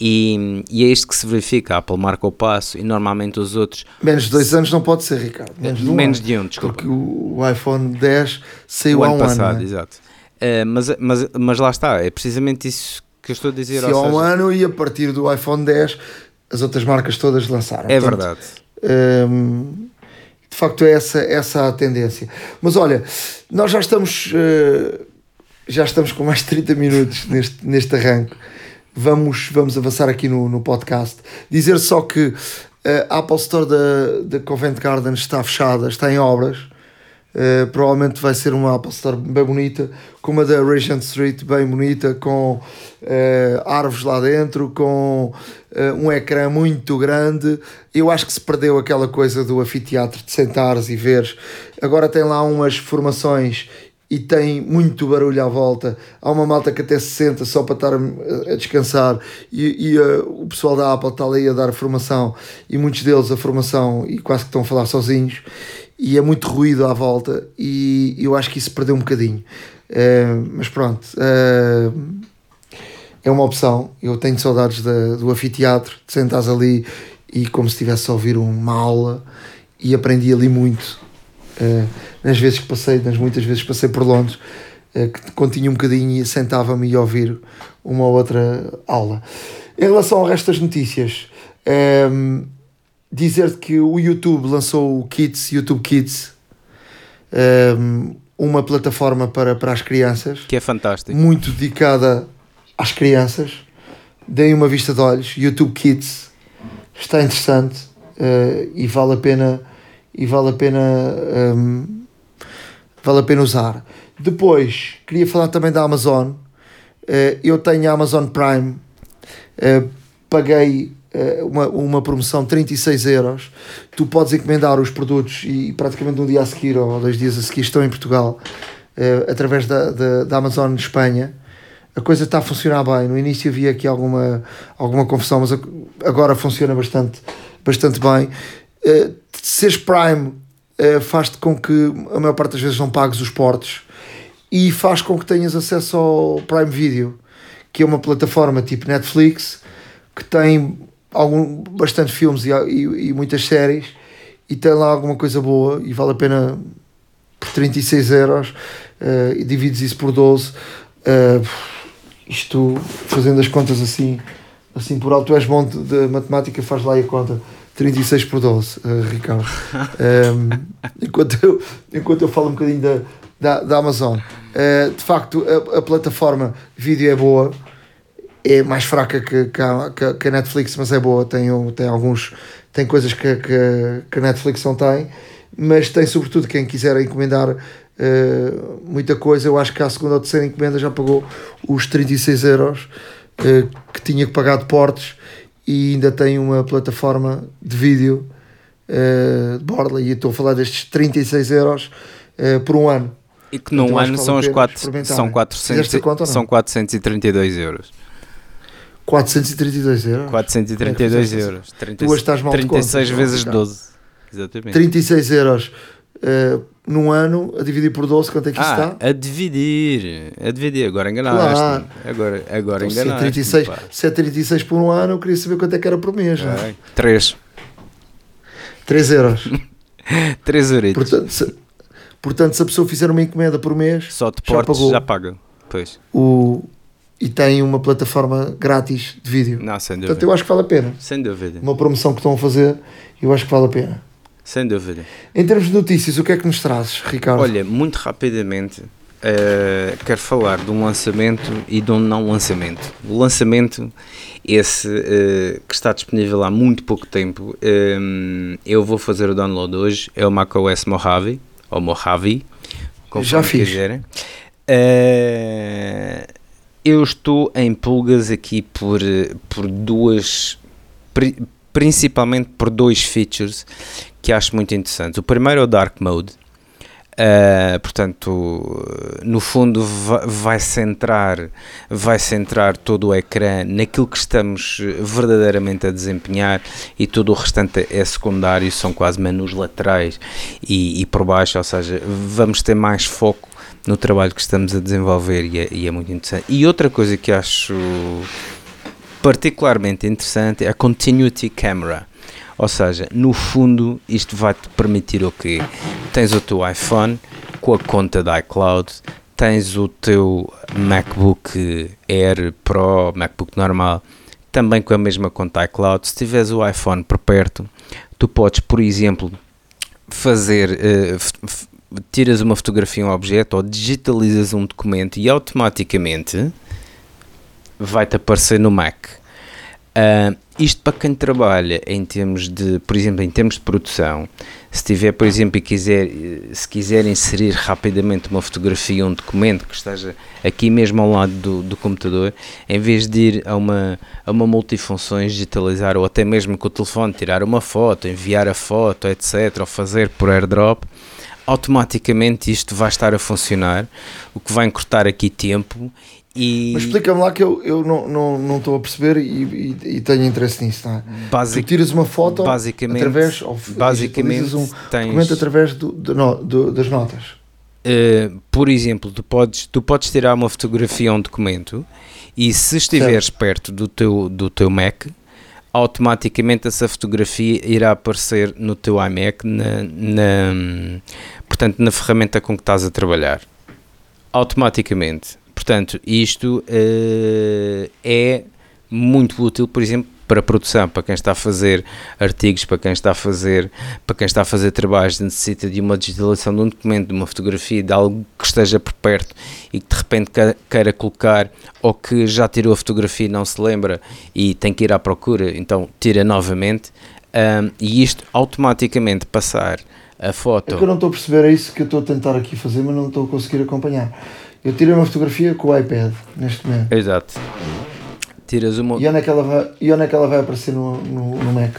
e, e, é isto que se verifica. A Apple marca o passo e normalmente os outros. Menos de dois anos não pode ser, Ricardo. Menos de um, Menos de um desculpa. Porque o, iPhone 10 saiu o há um passado, ano. É? Exato. Uh, mas, mas, mas lá está, é precisamente isso que eu estou a dizer. Se há um ano e a partir do iPhone 10 as outras marcas todas lançaram. É Portanto, verdade. Um, ehm, de facto é essa, essa a tendência. Mas olha, nós já estamos, uh, já estamos com mais de 30 minutos neste, neste arranque. Vamos, vamos avançar aqui no, no podcast. Dizer só que a Apple Store da, da Covent Garden está fechada, está em obras. Uh, provavelmente vai ser uma Apple Store bem bonita, como a da Regent Street, bem bonita, com uh, árvores lá dentro, com uh, um ecrã muito grande. Eu acho que se perdeu aquela coisa do anfiteatro de sentares e veres. Agora tem lá umas formações e tem muito barulho à volta. Há uma malta que até se senta só para estar a descansar e, e uh, o pessoal da Apple está ali a dar formação e muitos deles a formação e quase que estão a falar sozinhos e é muito ruído à volta e eu acho que isso perdeu um bocadinho. Uh, mas pronto, uh, é uma opção. Eu tenho saudades da, do anfiteatro, de sentares ali e como se estivesse a ouvir uma aula e aprendi ali muito. Uh, nas vezes que passei, nas muitas vezes que passei por Londres, que continha um bocadinho e sentava-me e ouvir uma ou outra aula. Em relação ao resto das notícias, dizer que o YouTube lançou o Kids, YouTube Kids, um, uma plataforma para, para as crianças. Que é fantástico. Muito dedicada às crianças. Deem uma vista de olhos. YouTube Kids está interessante uh, e vale a pena e vale a pena um, vale a pena usar. Depois queria falar também da Amazon. Uh, eu tenho a Amazon Prime. Uh, paguei eh, uma, uma promoção de 36 euros, tu podes encomendar os produtos e praticamente um dia a seguir ou dois dias a seguir estão em Portugal através da, da, da Amazon de Espanha. A coisa está a funcionar bem. No início havia aqui alguma, alguma confusão, mas agora funciona bastante, bastante bem. Uh, seres Prime uh, faz-te com que a maior parte das vezes não pagues os portos e faz com que tenhas acesso ao Prime Video, que é uma plataforma tipo Netflix que tem algum, bastante filmes e, e, e, muitas séries e tem lá alguma coisa boa e vale a pena por 36 euros uh, e divides isso por 12 uh, eh, isto fazendo as contas assim assim por alto, tu és bom de matemática faz lá a conta 36 por 12 uh, eh, Ricardo um, enquanto, eu, enquanto eu falo um bocadinho da, da, da Amazon de facto a, a plataforma vídeo é boa é mais fraca que, que, a, que a Netflix, mas é boa. Tem, tem alguns. Tem coisas que, que, que a Netflix não tem, mas tem sobretudo quem quiser encomendar uh, muita coisa. Eu acho que a segunda ou terceira encomenda já pagou os 36 euros uh, que tinha que pagar de portes e ainda tem uma plataforma de vídeo uh, de borla. E estou a falar destes 36 euros por um ano. E que num então, ano são, os quatro, são, 400, conta, são 432 euros. 432 euros. 432 é euros. 30, tu estás mal 36 vezes 12. Exatamente. 36 euros uh, num ano, a dividir por 12, quanto é que ah, está? A dividir. A dividir. Agora enganaste. Claro. Agora, agora então, enganaste. Se é, 36, se é 36 por um ano, eu queria saber quanto é que era por mês. É? 3. 3 euros. 3 euros. Portanto se, portanto, se a pessoa fizer uma encomenda por mês, só de portes já, pagou já paga. Pois. O, e tem uma plataforma grátis de vídeo. Não, sem dúvida. Portanto, eu acho que vale a pena. Sem dúvida. Uma promoção que estão a fazer, eu acho que vale a pena. Sem dúvida. Em termos de notícias, o que é que nos trazes, Ricardo? Olha, muito rapidamente, uh, quero falar de um lançamento e de um não lançamento. O lançamento, esse uh, que está disponível há muito pouco tempo, um, eh, eu vou fazer o download hoje, é o macOS Mojave, ou Mojave, como Já fiz. quiserem. Uh, eu estou em pulgas aqui por, por duas, principalmente por dois features que acho muito interessantes. O primeiro é o Dark Mode. Uh, portanto, no fundo vai centrar, vai centrar todo o ecrã naquilo que estamos verdadeiramente a desempenhar e todo o restante é secundário, são quase menus laterais e, e por baixo, ou seja, vamos ter mais foco no trabalho que estamos a desenvolver e é, e é muito interessante. E outra coisa que acho particularmente interessante é a Continuity Camera. Ou seja, no fundo, isto vai-te permitir o quê? Tens o teu iPhone com a conta da iCloud, tens o teu MacBook Air Pro, MacBook normal, também com a mesma conta iCloud. Se tiveres o iPhone por perto, tu podes, por exemplo, fazer, uh, tiras uma fotografia um objeto ou digitalizas um documento e automaticamente vai-te aparecer no Mac. Uh, isto para quem trabalha em termos de, por exemplo, em termos de produção, se tiver, por exemplo, e quiser, se quiser inserir rapidamente uma fotografia, um documento que esteja aqui mesmo ao lado do, do computador, em vez de ir a uma, a uma multifunções, digitalizar ou até mesmo com o telefone tirar uma foto, enviar a foto, etc., ou fazer por airdrop, automaticamente isto vai estar a funcionar, o que vai encurtar aqui tempo e... Mas explica-me lá que eu, eu não estou não, não a perceber e, e, e, tenho interesse nisso, não é? Basic, tu tiras uma foto basicamente, através, ou basicamente um tens... documento através do, do, do, das notas. Uh, por exemplo, tu podes, tu podes tirar uma fotografia a um documento e se estiveres certo. perto do teu, do teu Mac, automaticamente essa fotografia irá aparecer no teu iMac, na, na, portanto, na ferramenta com que estás a trabalhar. Automaticamente. Portanto, isto uh, é muito útil, por exemplo, para a produção, para quem está a fazer artigos, para quem está a fazer, para quem está a fazer trabalhos, necessita de uma digitalização de um documento, de uma fotografia, de algo que esteja por perto e que de repente queira colocar ou que já tirou a fotografia e não se lembra e tem que ir à procura, então tira novamente um, e isto automaticamente passar a foto. É que eu não estou a perceber, é isso que eu estou a tentar aqui fazer, mas não estou a conseguir acompanhar. Eu tirei uma fotografia com o iPad neste momento. Exato. Tiras uma. E onde é que ela vai, e onde é que ela vai aparecer no, no, no Mac?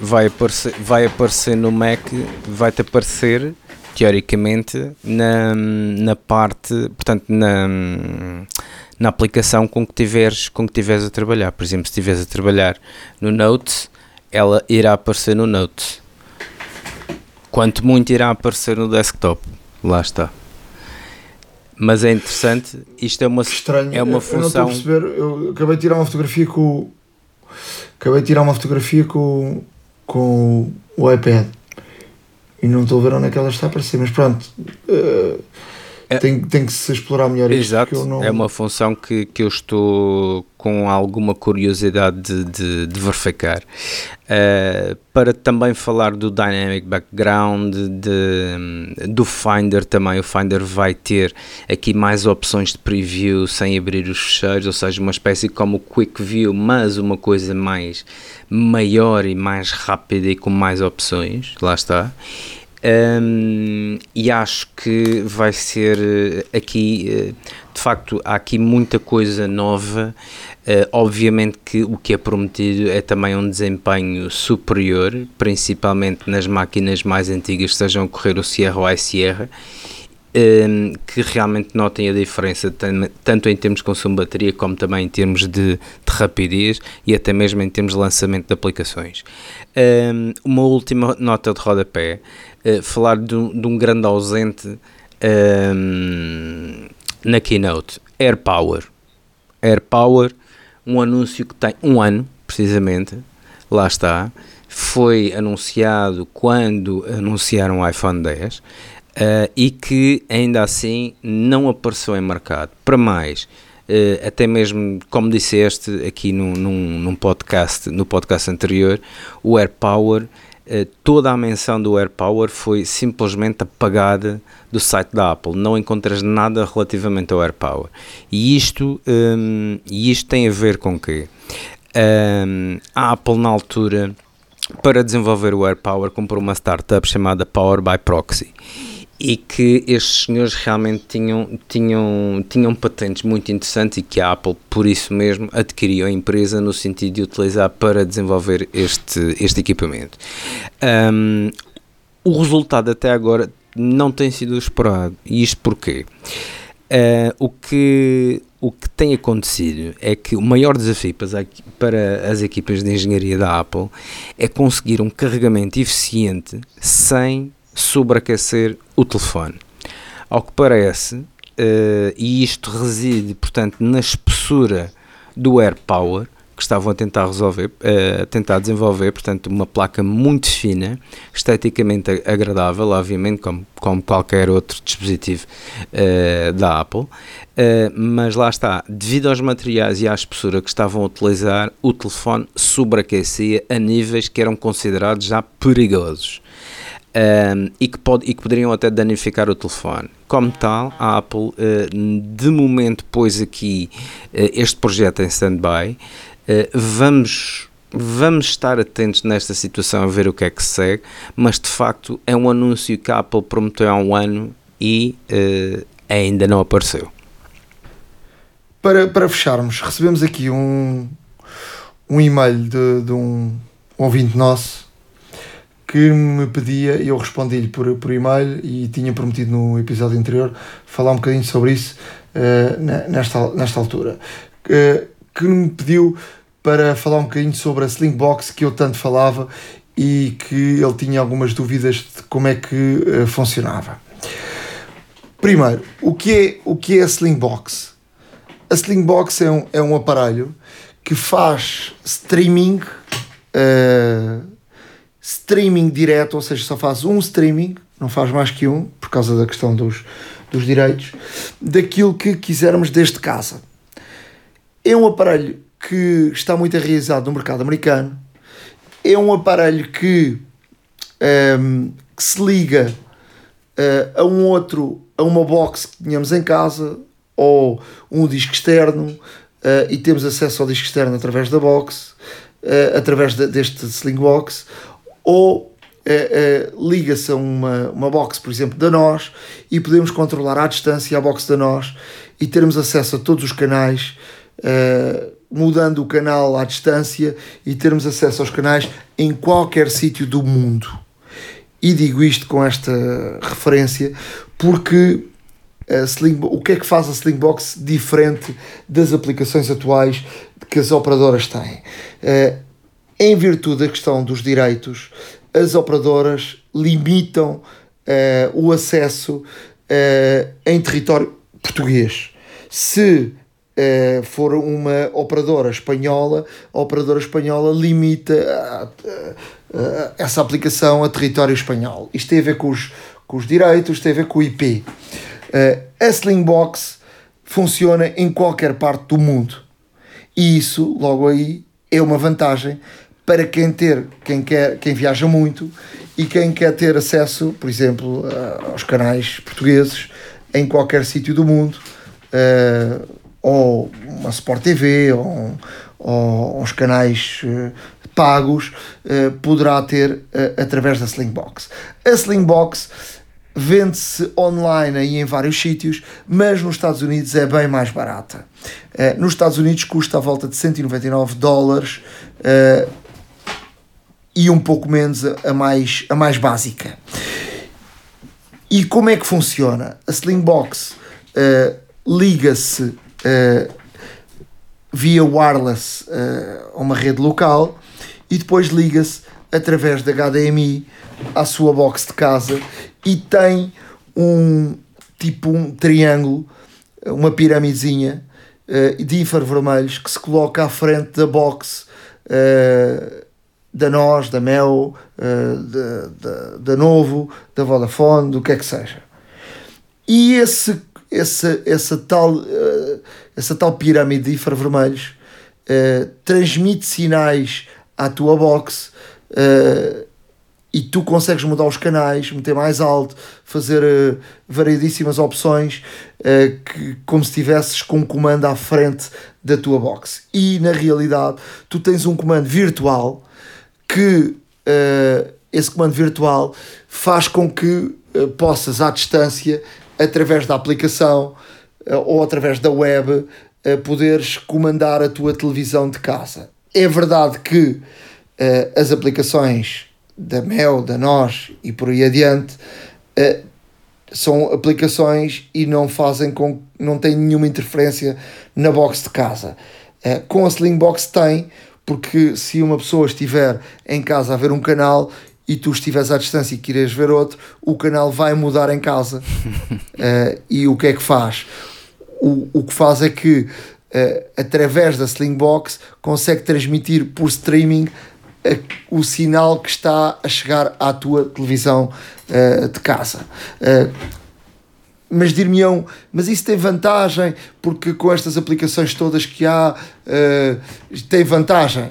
Vai aparecer, vai aparecer no Mac, vai-te aparecer teoricamente na, na parte, portanto, na, na aplicação com que tiveres, com que tiveres a trabalhar. Por exemplo, se estiveres a trabalhar no Notes, ela irá aparecer no Notes. Quanto muito irá aparecer no desktop. Lá está. Mas é interessante, isto é uma, Estranho. É uma função. Eu não estou a perceber, eu acabei de tirar uma fotografia com. Acabei de tirar uma fotografia com, com o iPad e não estou a ver onde é que ela está a aparecer, mas pronto. Uh, é, tem, tem que se explorar melhor isto. Exato, não... é uma função que, que eu estou com alguma curiosidade de, de, de verificar. Uh, para também falar do Dynamic Background, de, do Finder também, o Finder vai ter aqui mais opções de preview sem abrir os fecheiros, ou seja, uma espécie como o Quick View, mas uma coisa mais maior e mais rápida e com mais opções, lá está. Um, e acho que vai ser eh, aqui, eh, de facto, há aqui muita coisa nova. Uh, obviamente que o que é prometido é também um desempenho superior, principalmente nas máquinas mais antigas, sejam correr o Sierra ou a Sierra, um, que realmente notem a diferença, tanto em termos de consumo de bateria, como também em termos de, de rapidez e até mesmo em termos de lançamento de aplicações. Um, uma última nota de rodapé falar de de um, grande ausente um, ehm, na keynote, AirPower. AirPower, um anúncio que tem um ano, precisamente, lá está, foi anunciado quando anunciaram o iPhone 10 uh, eh, e que ainda assim não apareceu em mercado. Para mais, uh, até mesmo como disseste aqui num, num, num, podcast, no podcast anterior, o AirPower eh, toda a menção do AirPower foi simplesmente apagada do site da Apple. Não encontras nada relativamente ao AirPower. E isto, um, e isto tem a ver com que um, a Apple, na altura, para desenvolver o AirPower, comprou uma startup chamada Power by Proxy e que estes senhores realmente tinham, tinham, tinham patentes muito interessantes e que a Apple, por isso mesmo, adquiriu a empresa no sentido de utilizar para desenvolver este, este equipamento. Um, o resultado até agora não tem sido esperado. E isto porquê? Uh, o, que, o que tem acontecido é que o maior desafio para, as equipas de engenharia da Apple é conseguir um carregamento eficiente sem sobreaquecer o telefone. Ao que parece, uh, e isto reside, portanto, na espessura do AirPower, que estavam a tentar resolver, uh, a tentar desenvolver, portanto, uma placa muito fina, esteticamente agradável, obviamente, como, como qualquer outro dispositivo uh, da Apple, uh, mas lá está, devido aos materiais e à espessura que estavam a utilizar, o telefone sobreaquecia a níveis que eram considerados já perigosos. Um, e, que pode, e que poderiam até danificar o telefone. Como tal, a Apple, uh, de momento, pôs aqui uh, este projeto em stand-by. Uh, vamos, vamos estar atentos nesta situação a ver o que é que segue, mas de facto é um anúncio que a Apple prometeu há um ano e ainda não apareceu. Para, para fecharmos, recebemos aqui um, um e-mail de, de um ouvinte nosso que me pedia, eu respondi-lhe por, por e-mail e tinha prometido no episódio anterior falar um bocadinho sobre isso uh, nesta, nesta altura. Uh, que me pediu para falar um bocadinho sobre a Slingbox que eu tanto falava e que ele tinha algumas dúvidas de como é que uh, funcionava. Primeiro, o que é, o que é a Slingbox? A Slingbox é um, é um aparelho que faz streaming streaming direto, ou seja, só faz um streaming, não faz mais que um, por causa da questão dos, dos direitos, daquilo que quisermos desde casa. É um aparelho que está muito enraizado no mercado americano, é um aparelho que, um, ehm, que se liga uh, a um outro, a uma box que tínhamos em casa, ou um disco externo, uh, e temos acesso ao disco externo através da box, uh, através de, deste Slingbox, ou é, é, liga-se a uma, uma box, por exemplo, da nós e podemos controlar à distância a box da nós e termos acesso a todos os canais, é, mudando o canal à distância e termos acesso aos canais em qualquer sítio do mundo. E digo isto com esta referência porque Sling, o que é que faz a Slingbox diferente das aplicações atuais que as operadoras têm? Em virtude da questão dos direitos, as operadoras limitam uh, o acesso uh, em território português. Se uh, for uma operadora espanhola, a operadora espanhola limita essa aplicação a território espanhol. Isto tem a ver com os, com os direitos, tem a ver com o IP. a Slingbox funciona em qualquer parte do mundo. E isso, logo aí, é uma vantagem para quem ter, quem quer, quem viaja muito e quem quer ter acesso, por exemplo, aos canais portugueses em qualquer sítio do mundo, uh, ou uma Sport TV, ou, ou uns canais uh, pagos, uh, poderá ter através da Slingbox. A Slingbox vende-se online e em vários sítios, mas nos Estados Unidos é bem mais barata. nos Estados Unidos custa a volta de 199 dólares e um pouco menos a, mais, a mais básica. E como é que funciona? A Slingbox uh, liga-se uh, via wireless uh, a uma rede local e depois liga-se através da HDMI à sua box de casa e tem um tipo um triângulo, uma piramidezinha de infravermelhos que se coloca à frente da box da Nós, da Mel, uh, da, Novo, da Vodafone, do que é que seja. E esse, esse, essa, tal, uh, essa tal pirâmide de infravermelhos uh, transmite sinais à tua box e tu consegues mudar os canais, meter mais alto, fazer variedíssimas opções, que, como se estivesses com um comando à frente da tua box. E na realidade, tu tens um comando virtual que uh, esse comando virtual faz com que uh, possas, à distância, através da aplicação uh, ou através da web, poderes comandar a tua televisão de casa. É verdade que as aplicações da Mel, da Nós e por aí adiante são aplicações e não fazem com não têm nenhuma interferência na box de casa. com a Slingbox tem, porque se uma pessoa estiver em casa a ver um canal e tu estiveres à distância e queres ver outro, o canal vai mudar em casa. uh, e o que é que faz? O, o que faz é que, uh, através da Slingbox, consegue transmitir por streaming uh, o sinal que está a chegar à tua televisão de casa mas dir-me-ão, mas isso tem vantagem, porque com estas aplicações todas que há, uh, tem vantagem.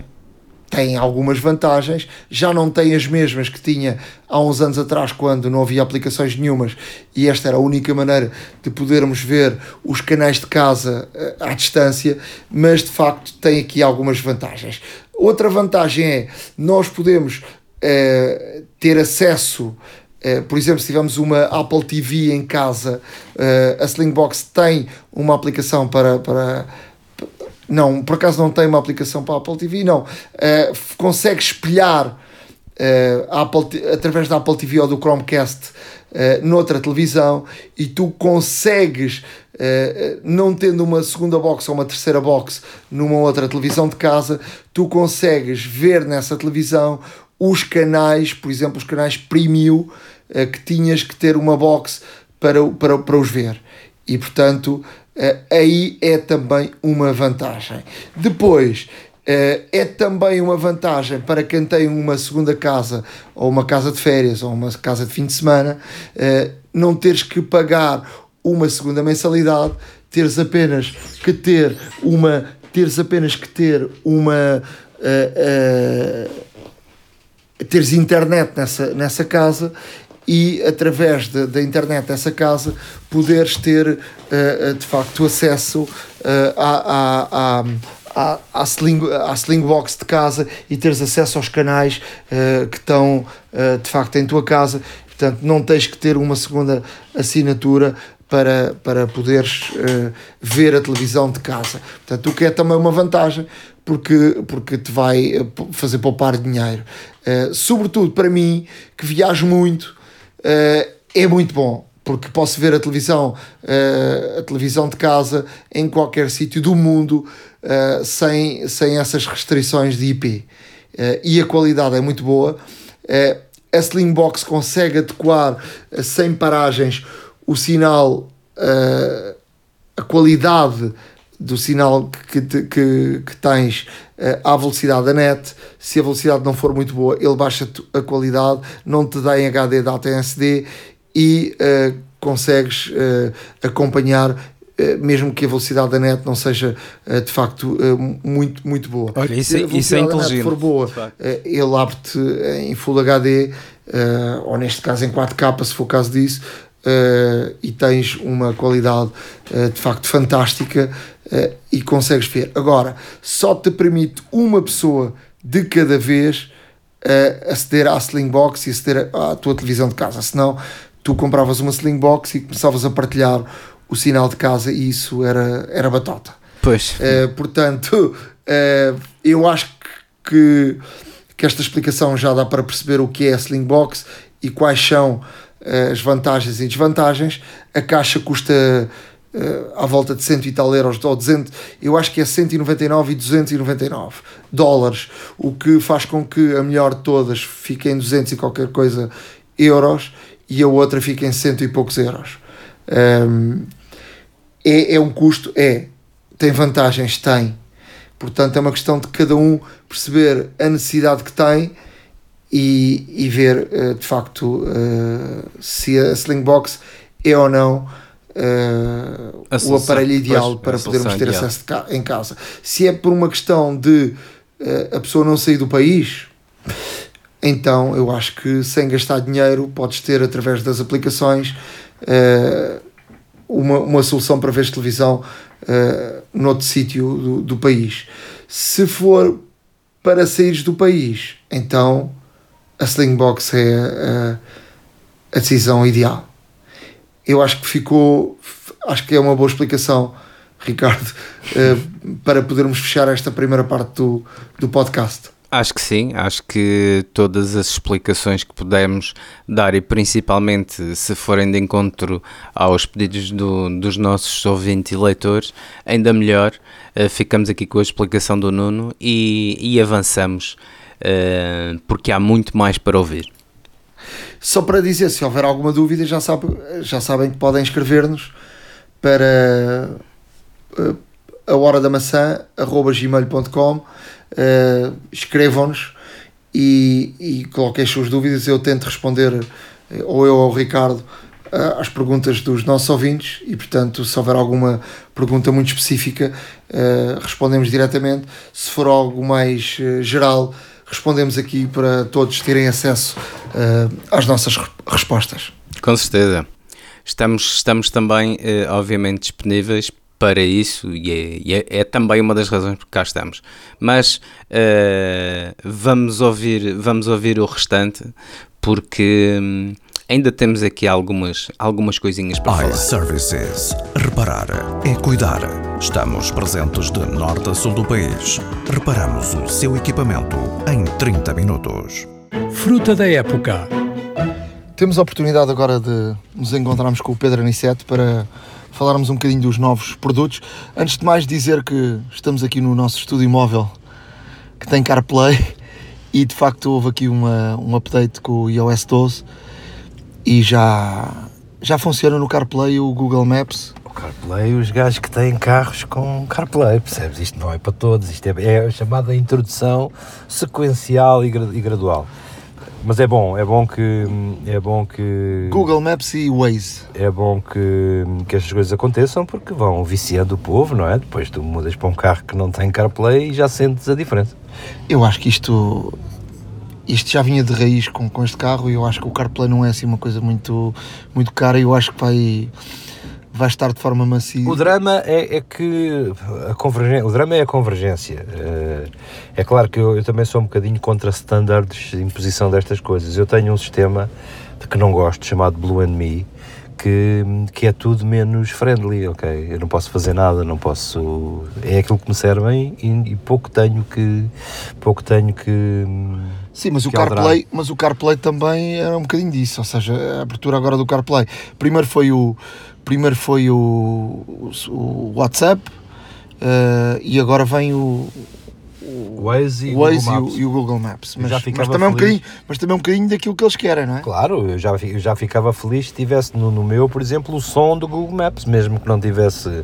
tem algumas vantagens, já não tem as mesmas que tinha há uns anos atrás, quando não havia aplicações nenhumas e esta era a única maneira de podermos ver os canais de casa uh, à distância, mas de facto tem aqui algumas vantagens. Outra vantagem é nós podemos uh, ter acesso. Uh, por exemplo, se tivermos uma Apple TV em casa, a Slingbox tem uma aplicação para, para não, por acaso não tem uma aplicação para a Apple TV, não. Consegue espelhar uh, Apple, através da Apple TV ou do Chromecast noutra televisão e tu consegues, não tendo uma segunda box ou uma terceira box numa outra televisão de casa, tu consegues ver nessa televisão os canais, por exemplo, os canais premium que tinhas que ter uma box para, para, para os ver. E portanto, eh, aí é também uma vantagem. Depois, eh, é também uma vantagem para quem tem uma segunda casa, ou uma casa de férias, ou uma casa de fim de semana, eh, não teres que pagar uma segunda mensalidade, teres apenas que ter uma, teres apenas que ter uma. Uh, uh, teres internet nessa, nessa casa e através da internet dessa casa poderes ter uh, de facto acesso uh, à, à, à, à, sling, à de casa e teres acesso aos canais uh, que estão de facto em tua casa. Portanto, não tens que ter uma segunda assinatura para, para poderes ver a televisão de casa. Portanto, o que é também uma vantagem, porque, porque te vai fazer poupar dinheiro. Sobretudo para mim, que viajo muito, uh, é muito bom porque posso ver a televisão, uh, a televisão de casa em qualquer sítio do mundo uh, sem, sem essas restrições de IP. E a qualidade é muito boa. a Slingbox consegue adequar sem paragens o sinal, a qualidade do sinal que, que, que tens à velocidade da net. Se a velocidade não for muito boa, ele baixa a qualidade, não te dá em HD, dá-te em SD e uh, consegues uh, acompanhar uh, mesmo que a velocidade da net não seja de facto muito, muito boa. Olha, isso, Se a isso é inteligente. for boa, ele abre-te em Full HD, ou neste caso em 4K, se for o caso disso, e tens uma qualidade de facto fantástica e consegues ver. Agora, só te permite uma pessoa de cada vez aceder à Slingbox e aceder à tua televisão de casa, senão tu compravas uma Slingbox e começavas a partilhar o sinal de casa e isso era, era batata. Pois. Uh, portanto, uh, eu acho que, que esta explicação já dá para perceber o que é a Slingbox e quais são uh, as vantagens e desvantagens. A caixa custa à volta de 100 e tal euros, ou 200, eu acho que é 199 e 299 dólares, o que faz com que a melhor de todas fique em 200 e qualquer coisa euros e a outra fica em cento e poucos euros. Um, é, é um custo? É. Tem vantagens? Tem. Portanto, é uma questão de cada um perceber a necessidade que tem e, e ver uh, de facto uh, se a Slingbox é ou não uh, o aparelho ideal pois, para podermos ter acesso em casa. Se é por uma questão de a pessoa não sair do país, então eu acho que sem gastar dinheiro podes ter através das aplicações uh, uma, uma solução para ver televisão uh, noutro sítio do, do país. Se for para saíres do país, então a Slingbox é a, a decisão ideal. Eu acho que ficou, acho que é uma boa explicação, Ricardo, uh, para podermos fechar esta primeira parte do, do podcast. Acho que sim, acho que todas as explicações que pudermos dar e principalmente se forem de encontro aos pedidos do, dos nossos ouvintes e leitores, ainda melhor, uh, ficamos aqui com a explicação do Nuno e, e avançamos, uh, porque há muito mais para ouvir. Só para dizer, se houver alguma dúvida, já, sabe, já sabem que podem escrever-nos para uh, a hora da maçã, arroba gmail.com uh, escrevam-nos e, e coloquem as suas dúvidas. Eu tento responder, eh, ou eu ou o Ricardo, uh, às perguntas dos nossos ouvintes e, portanto, se houver alguma pergunta muito específica, respondemos diretamente. Se for algo mais geral, respondemos aqui para todos terem acesso às nossas respostas. Com certeza. Estamos, estamos também, obviamente, disponíveis para isso e, é, e é, é, também uma das razões por que cá estamos. Mas uh, vamos, ouvir, vamos ouvir o restante porque hum, ainda temos aqui algumas, algumas coisinhas para falar. iServices. Reparar é cuidar. Estamos presentes de norte a sul do país. Reparamos o seu equipamento em 30 minutos. Fruta da época. Temos a oportunidade agora de nos encontrarmos com o Pedro Aniceto para falarmos um bocadinho dos novos produtos. Antes de mais dizer que estamos aqui no nosso estúdio móvel que tem CarPlay e de facto houve aqui uma, um update com o iOS 12 e já, já funciona no CarPlay o Google Maps. O CarPlay, os gajos que têm carros com CarPlay, percebes? Isto não é para todos, isto é, é a chamada introdução sequencial e, e gradual. Mas é bom, é bom que. É bom que. Google Maps e Waze. É bom que, que estas coisas aconteçam porque vão viciando o povo, não é? Depois tu mudas para um carro que não tem CarPlay e já sentes a diferença. Eu acho que isto. Isto já vinha de raiz com, com este carro e eu acho que o CarPlay não é assim uma coisa muito, muito cara e eu acho que vai vai estar de forma macia. O drama é, é que a convergência, o drama é a convergência. Eh, é claro que eu, eu, também sou um bocadinho contra standards de imposição destas coisas. Eu tenho um sistema de que não gosto, chamado Blue and Me, que, que é tudo menos friendly, ok? Eu não posso fazer nada, não posso. É aquilo que me servem e, e pouco tenho que. pouco tenho que. Sim, mas o, CarPlay, mas o CarPlay também era um bocadinho disso, ou seja, a abertura agora do CarPlay. Primeiro foi o, primeiro foi o, o, WhatsApp uh, e agora vem o, o Waze, e, o, Waze e, o, e, o, Google Maps. Mas, mas, também um bocadinho, mas também um bocadinho daquilo que eles querem, não é? Claro, eu já, eu já ficava feliz se tivesse no, no meu, por exemplo, o som do Google Maps, mesmo que não tivesse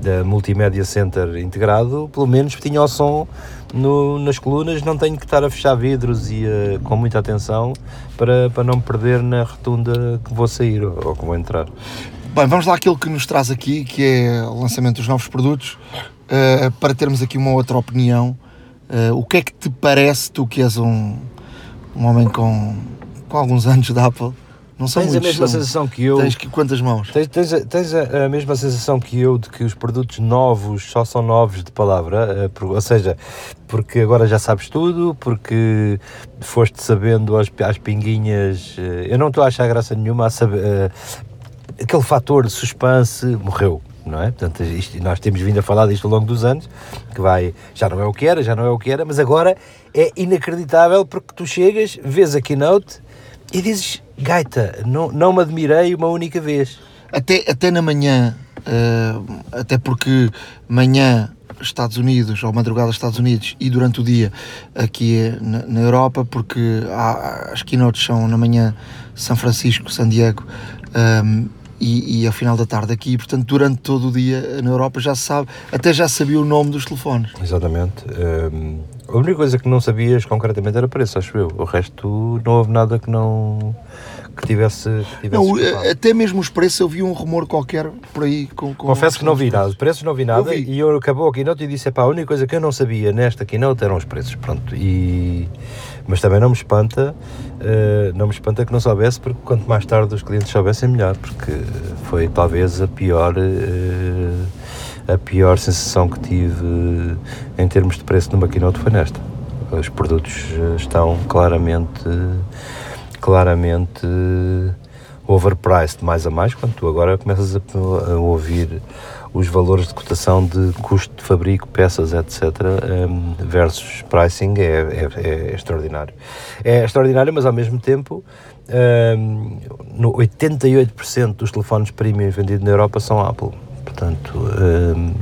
da eh, Multimédia Center integrado, pelo menos tinha o som no, nas colunas, não tenho que estar a fechar vidros e uh, com muita atenção para, para não perder na rotunda que vou sair ou, ou que vou entrar. Bem, vamos lá àquilo que nos traz aqui, que é o lançamento dos novos produtos, uh, para termos aqui uma outra opinião. Uh, o que é que te parece, tu que és um, um homem com, com alguns anos da Apple? Não são tens muitos, a mesma são, sensação que eu. Tens que, quantas mãos? Tens, tens, a, tens a, a, mesma sensação que eu de que os produtos novos só são novos de palavra, por, ou seja, porque agora já sabes tudo, porque foste sabendo às, às pinguinhas. Uh, eu não estou a achar graça nenhuma a saber aquele fator de suspense morreu, não é? Portanto, isto, nós temos vindo a falar disto ao longo dos anos, que vai, já não é o que era, já não é o que era, mas agora é inacreditável porque tu chegas, vês a keynote e dizes, gaita, não, não me admirei uma única vez. Até, até na manhã, uh, até porque manhã Estados Unidos, ou madrugada Estados Unidos, e durante o dia aqui na, na Europa, porque há, as keynotes são na manhã São Francisco, San Diego, um, e, e ao final da tarde aqui, portanto, durante todo o dia na Europa já se sabe, até já sabia o nome dos telefones. Exatamente. Um, a única coisa que não sabias concretamente era preço, acho eu. O resto não houve nada que não que tivesse, que tivesse não, até mesmo os preços eu vi um rumor qualquer por aí com, com confesso que não vi nada de preços não vi nada eu vi. e eu acabou a keynote e disse pá, a única coisa que eu não sabia nesta keynote eram os preços pronto e mas também não me espanta uh, não me espanta que não soubesse porque quanto mais tarde os clientes soubessem melhor porque foi talvez a pior uh, a pior sensação que tive em termos de preço numa keynote foi nesta os produtos eh, estão claramente claramente overpriced mais a mais, quando tu agora começas a, a ouvir os valores de cotação de custo de fabrico, peças, etc., um, versus pricing, é, é, é, extraordinário. É extraordinário, mas ao mesmo tempo, um, no 88% dos telefones premium vendidos na Europa são Apple. Portanto, um,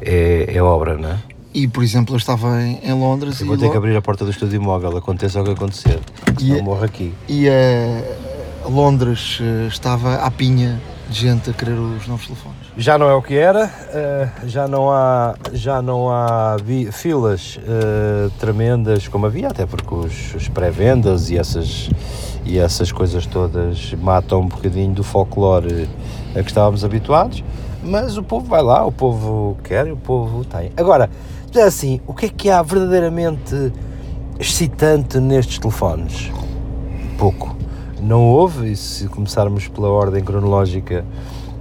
é, é obra, não é? E, por exemplo, eu estava em, em Londres eu vou ter que abrir a porta do estúdio imóvel, aconteça o que acontecer. E não morro aqui. E uh, Londres uh, estava à pinha de gente a querer os novos telefones. Já não é o que era, uh, já não há, já não há filas tremendas como havia, até porque os, os pré-vendas e essas e essas coisas todas matam um bocadinho do folclore a que estávamos habituados, mas o povo vai lá, o povo quer e o povo tem. Agora, assim, o que é que há verdadeiramente excitante nestes telefones? Pouco. Não houve, e se começarmos pela ordem cronológica,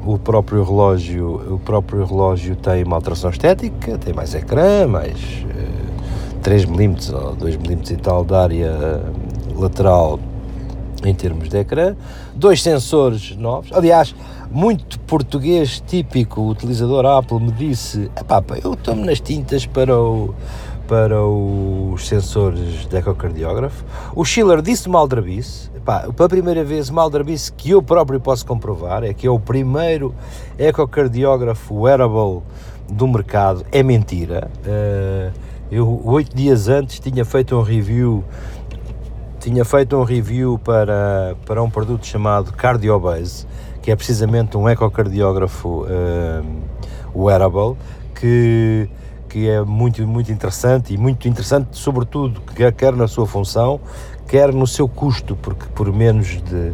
o próprio relógio, o próprio relógio tem uma alteração estética, tem mais ecrã, mais uh, 3 mm ou 2 mm e tal de área lateral em termos de ecrã, dois sensores novos, aliás, muito português típico, utilizador Apple me disse, epá, eu tomo nas tintas para o para os sensores de ecocardiógrafo. O Schiller disse-me aldrabice, pela primeira vez uma aldrabice que eu próprio posso comprovar, é que é o primeiro ecocardiógrafo wearable do mercado, é mentira. Uh, eu, oito dias antes, tinha feito um review tinha feito um review para, para um produto chamado Cardiobase, que é precisamente um ecocardiógrafo uh, wearable, que, que é muito, muito interessante e muito interessante, sobretudo, quer, quer na sua função, quer no seu custo, porque por menos de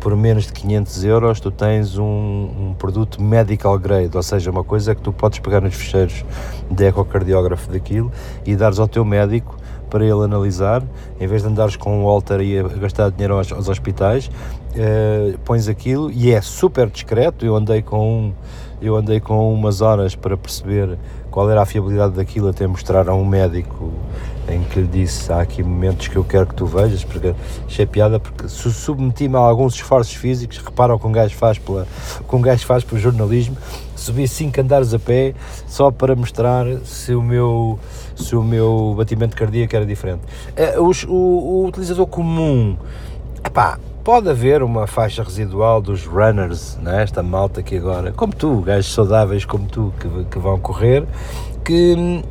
por menos de 500 euros tu tens um, um, produto medical grade, ou seja, uma coisa que tu podes pegar nos fecheiros de ecocardiógrafo daquilo e dares ao teu médico para ele analisar, em vez de andares com um Walter e gastar dinheiro aos, aos hospitais, uh, pões aquilo e é super discreto. Eu andei com um, eu andei com umas horas para perceber qual era a fiabilidade daquilo até mostrar a um médico em que lhe disse há aqui momentos que eu quero que tu vejas, porque achei piada porque submeti-me a alguns esforços físicos, repara o que um gajo faz pela, que um gajo faz pelo jornalismo, subi 5 andares a pé só para mostrar se o meu, se o meu batimento cardíaco era diferente. Uh, os, o, o, utilizador comum, epá, pode haver uma faixa residual dos runners, né, esta malta que agora, como tu, gajos saudáveis como tu, que, que vão correr, que hum,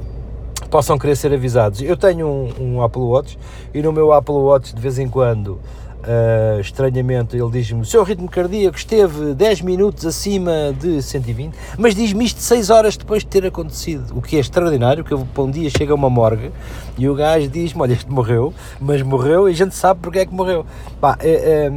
possam querer ser avisados. Eu tenho um, um Apple Watch e no meu Apple Watch de vez em quando Uh, estranhamente, ele diz-me: o seu ritmo cardíaco esteve 10 minutos acima de 120, mas diz-me isto 6 horas depois de ter acontecido, o que é extraordinário. Que eu, um dia chega uma morgue e o gajo diz-me: Olha, este morreu, mas morreu e a gente sabe porque é que morreu. Pá, é, é,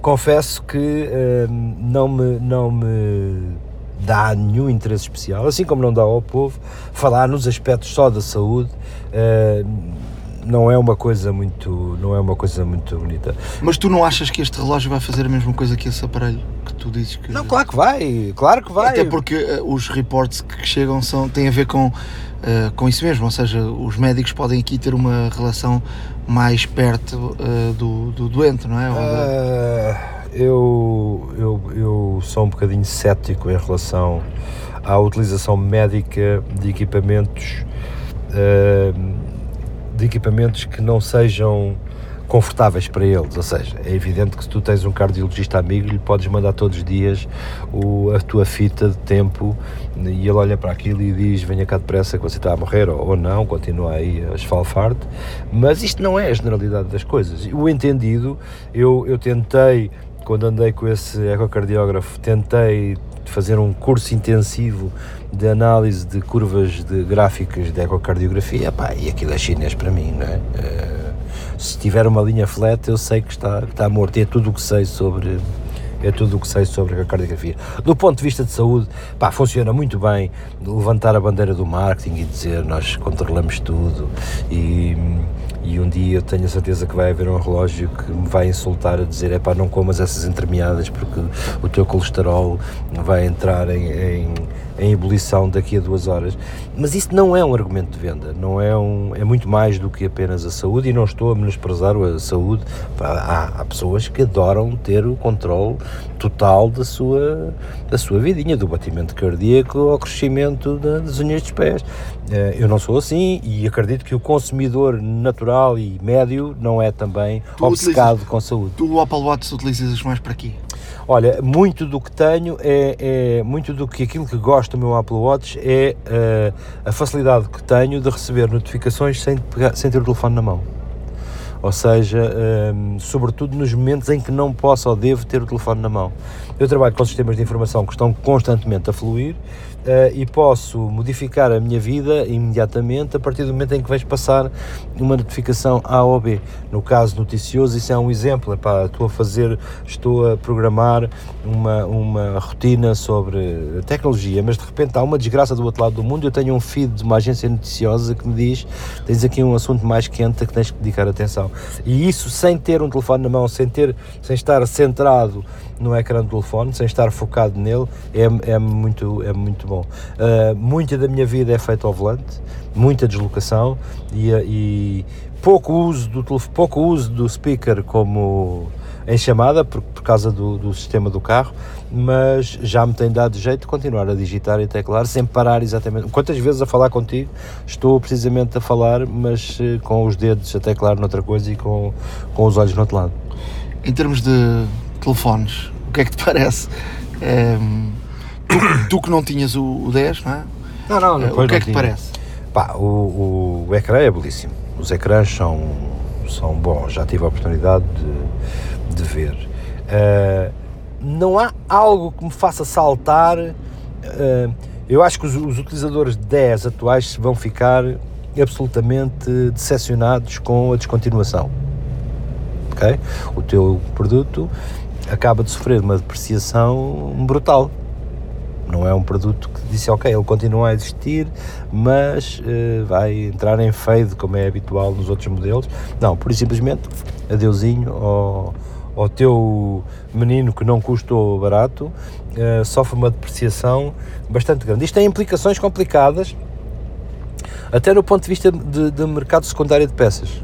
confesso que é, não me. Não me dá nenhum interesse especial, assim como não dá ao povo, falar nos aspectos só da saúde, uh, não é uma coisa muito não é uma coisa muito bonita. Mas tu não achas que este relógio vai fazer a mesma coisa que esse aparelho que tu dizes que Não, claro que vai, claro que vai. Até porque uh, os reports que chegam são têm a ver com uh, com isso mesmo, ou seja, os médicos podem aqui ter uma relação mais perto uh, do, do doente, não é? eu, eu, eu sou um bocadinho cético em relação à utilização médica de equipamentos de equipamentos que não sejam confortáveis para eles, ou seja, é evidente que se tu tens um cardiologista amigo, lhe podes mandar todos os dias o, a tua fita de tempo e ele olha para aquilo e diz venha cá depressa que você está a morrer ou, ou não, continua aí a esfalfar-te, mas isto não é a generalidade das coisas. O entendido, eu, eu tentei, quando andei com esse ecocardiógrafo, tentei fazer um curso intensivo de análise de curvas de gráficas de ecocardiografia, pá, e aquilo é chinês para mim, não é? Uh, se tiver uma linha flat, eu sei que está, está morto, e é tudo o que sei sobre é tudo o que sei sobre a cardiografia. Do ponto de vista de saúde, pá, funciona muito bem levantar a bandeira do marketing e dizer nós controlamos tudo e, e um dia eu tenho a certeza que vai haver um relógio que me vai insultar a dizer é pá, não comas essas entremeadas porque o teu colesterol vai entrar em, em em ebulição daqui a duas horas. Mas isso não é um argumento de venda, não é um, é muito mais do que apenas a saúde e não estou a menosprezar a saúde. Há, há pessoas que adoram ter o controle total da sua, da sua vidinha, do batimento cardíaco ao crescimento das unhas dos pés. Eh, eu não sou assim e acredito que o consumidor natural e médio não é também tu obcecado utilizas, com saúde. Tu o Apple Watch utilizas mais para aqui? Olha, muito do que tenho é, é, muito do que aquilo que gosto do meu Apple Watch é uh, a facilidade que tenho de receber notificações sem, pegar, sem ter o telefone na mão. Ou seja, um, ehm, sobretudo nos momentos em que não posso ou devo ter o telefone na mão. Eu trabalho com sistemas de informação que estão constantemente a fluir uh, e posso modificar a minha vida imediatamente a partir do momento em que vais passar uma notificação A ou B. No caso noticioso, isso é um exemplo. Epá, estou a fazer, estou a programar uma, uma rotina sobre tecnologia, mas de repente há uma desgraça do outro lado do mundo. Eu tenho um feed de uma agência noticiosa que me diz: tens aqui um assunto mais quente a que tens que dedicar atenção. E isso sem ter um telefone na mão, sem, ter, sem estar centrado no ecrã do telefone, sem estar focado nele, é, é, muito, é muito bom. Uh, muita da minha vida é feita ao volante, muita deslocação e, e pouco, uso do, pouco uso do speaker como em chamada por, por causa do, do, sistema do carro, mas já me tem dado jeito de continuar a digitar e teclar sem parar exatamente. Quantas vezes a falar contigo estou precisamente a falar, mas uh, com os dedos a teclar noutra coisa e com, com os olhos no outro lado. Em termos de telefones, o que é que te parece? É, tu, tu, que não tinhas o, o 10, não é? Não, não, não O que é que te parece? Pá, o, o, o ecrã é belíssimo. Os ecrãs são, são bons, já tive a oportunidade de, de ver. Uh, não há algo que me faça saltar. Uh, eu acho que os, os, utilizadores de 10 atuais vão ficar absolutamente decepcionados com a descontinuação. Ok? O teu produto acaba de sofrer uma depreciação brutal. Não é um produto que disse, ok, ele continua a existir, mas uh, vai entrar em fade, como é habitual nos outros modelos. Não, por simplesmente, adeusinho ao, ao teu menino que não custou barato, uh, sofre uma depreciação bastante grande. Isto tem implicações complicadas, até no ponto de vista de, de mercado secundário de peças.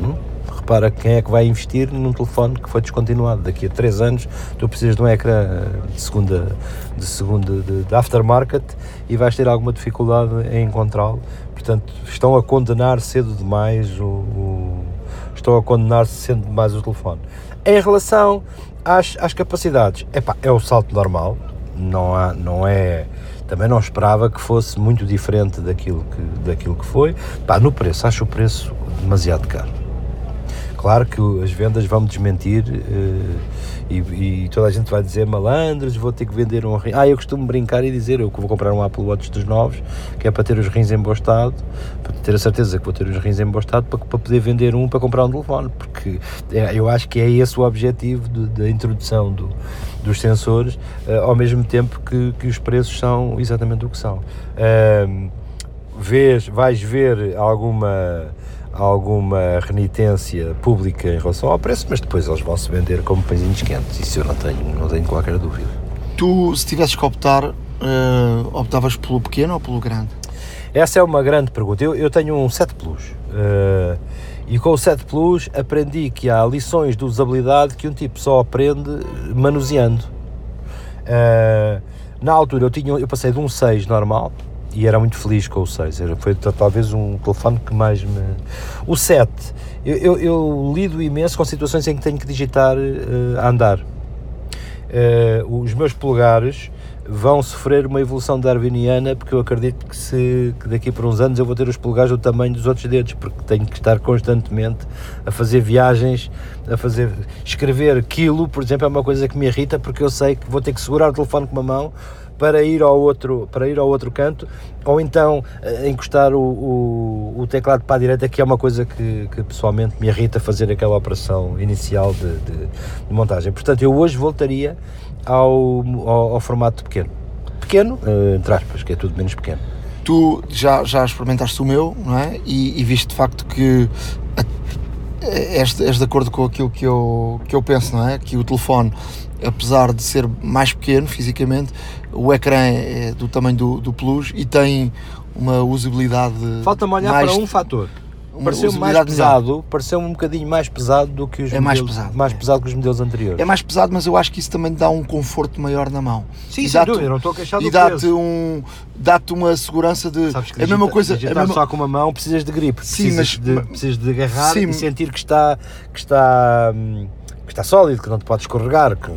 Hum? Para quem é que vai investir num telefone que foi descontinuado. Daqui a 3 anos tu precisas de um ecrã de segunda, de, segunda de, de aftermarket e vais ter alguma dificuldade em encontrá-lo. Portanto, estão a condenar cedo demais o, o estão a condenar cedo demais o telefone. Em relação às, às capacidades, epá, é o salto normal, não, há, não é também não esperava que fosse muito diferente daquilo que, daquilo que foi. Pá, no preço, acho o preço demasiado caro. Claro que as vendas vão me desmentir uh, e, e, toda a gente vai dizer malandros, vou ter que vender um rim. Ah, eu costumo brincar e dizer eu que vou comprar um Apple Watch dos novos, que é para ter os rins em bom estado, para ter a certeza que vou ter os rins em bom estado para, para poder vender um para comprar um telefone, porque é, eu acho que é esse o objetivo da introdução do, dos sensores, uh, ao mesmo tempo que, que os preços são exatamente o que são. Uh, vês, vais ver alguma alguma renitência pública em relação ao preço, mas depois eles vão se vender como pãezinhos quentes, isso eu não tenho, não tenho qualquer dúvida. Tu, se tivesses que optar, uh, optavas pelo pequeno ou pelo grande? Essa é uma grande pergunta. Eu, eu tenho um 7 Plus uh, e com o 7 Plus aprendi que há lições de usabilidade que um tipo só aprende manuseando. Uh, na altura eu, tinha, eu passei de um 6 normal e era muito feliz com o 6. Foi talvez um telefone que mais me. O 7, eu, eu, eu lido imenso com situações em que tenho que digitar uh, a andar. Uh, os meus polegares vão sofrer uma evolução darwiniana porque eu acredito que, se, que daqui por uns anos eu vou ter os polegares do tamanho dos outros dedos porque tenho que estar constantemente a fazer viagens, a fazer escrever quilo, por exemplo, é uma coisa que me irrita porque eu sei que vou ter que segurar o telefone com uma mão para ir ao outro, para ir ao outro canto, ou então uh, encostar o, o, o, teclado para a direita, que é uma coisa que, que pessoalmente me irrita fazer aquela operação inicial de, de, de montagem. Portanto, eu hoje voltaria ao, ao, ao formato pequeno. Pequeno, uh, entre aspas, que é tudo menos pequeno. Tu já, já experimentaste o meu, não é? E, e viste de facto que és, és de acordo com aquilo que eu, que eu penso, não é? Que o telefone apesar de ser mais pequeno fisicamente, o ecrã é do tamanho do, do Plus e tem uma usabilidade. Falta-me olhar para um fator. Pareceu mais pesado, pareceu um bocadinho mais pesado do que os é modelos, mais pesado, mais é. pesado que os modelos anteriores. É mais pesado, mas eu acho que isso também dá um conforto maior na mão. Sim, sem dúvida, não estou a queixar do E dá-te um, dá-te uma segurança de Sabes que é a mesma coisa, a mesma... só com uma mão precisas de gripe, sim, precisas mas de, precisas de agarrar sim, e sentir que está que está hum, está sólido, que não te pode escorregar, que,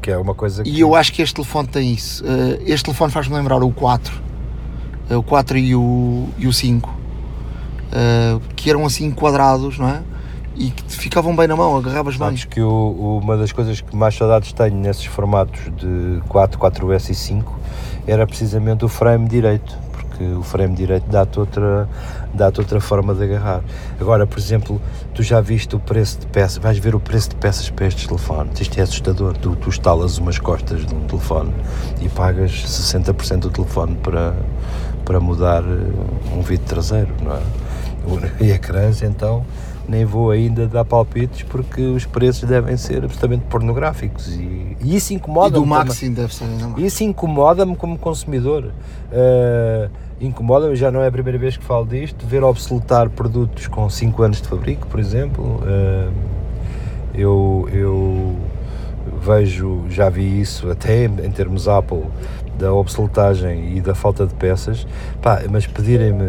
que é uma coisa que... E eu acho que este telefone tem isso. Uh, este telefone faz-me lembrar o 4, uh, eh, o 4 e o, e o 5, uh, que eram assim quadrados, não é? e que ficavam bem na mão, agarravas bem. Sabes que o- uma das coisas que mais saudades tenho nesses formatos de 4, 4S e 5 era precisamente o frame direito, porque o frame direito dá-te outra, dá outra forma de agarrar. Agora, por exemplo, tu já viste o preço de peças, vais ver o preço de peças para estes telefones, isto é assustador, tu, tu estalas umas costas de um telefone e pagas 60% do telefone para, para mudar eh, um vidro traseiro, não é? E ecrãs, então, nem vou ainda dar palpites porque os preços devem ser absolutamente pornográficos e, e isso E incomoda-me. do também. Maxim deve ser ainda mais. Isso incomoda-me como consumidor. Eh, incomoda-me, já não é a primeira vez que falo disto, ver obsoletar produtos com 5 anos de fabrico, por exemplo. Eh, eu, eu vejo, já vi isso até em termos Apple, da obsoletagem e da falta de peças, Pá, mas pedirem-me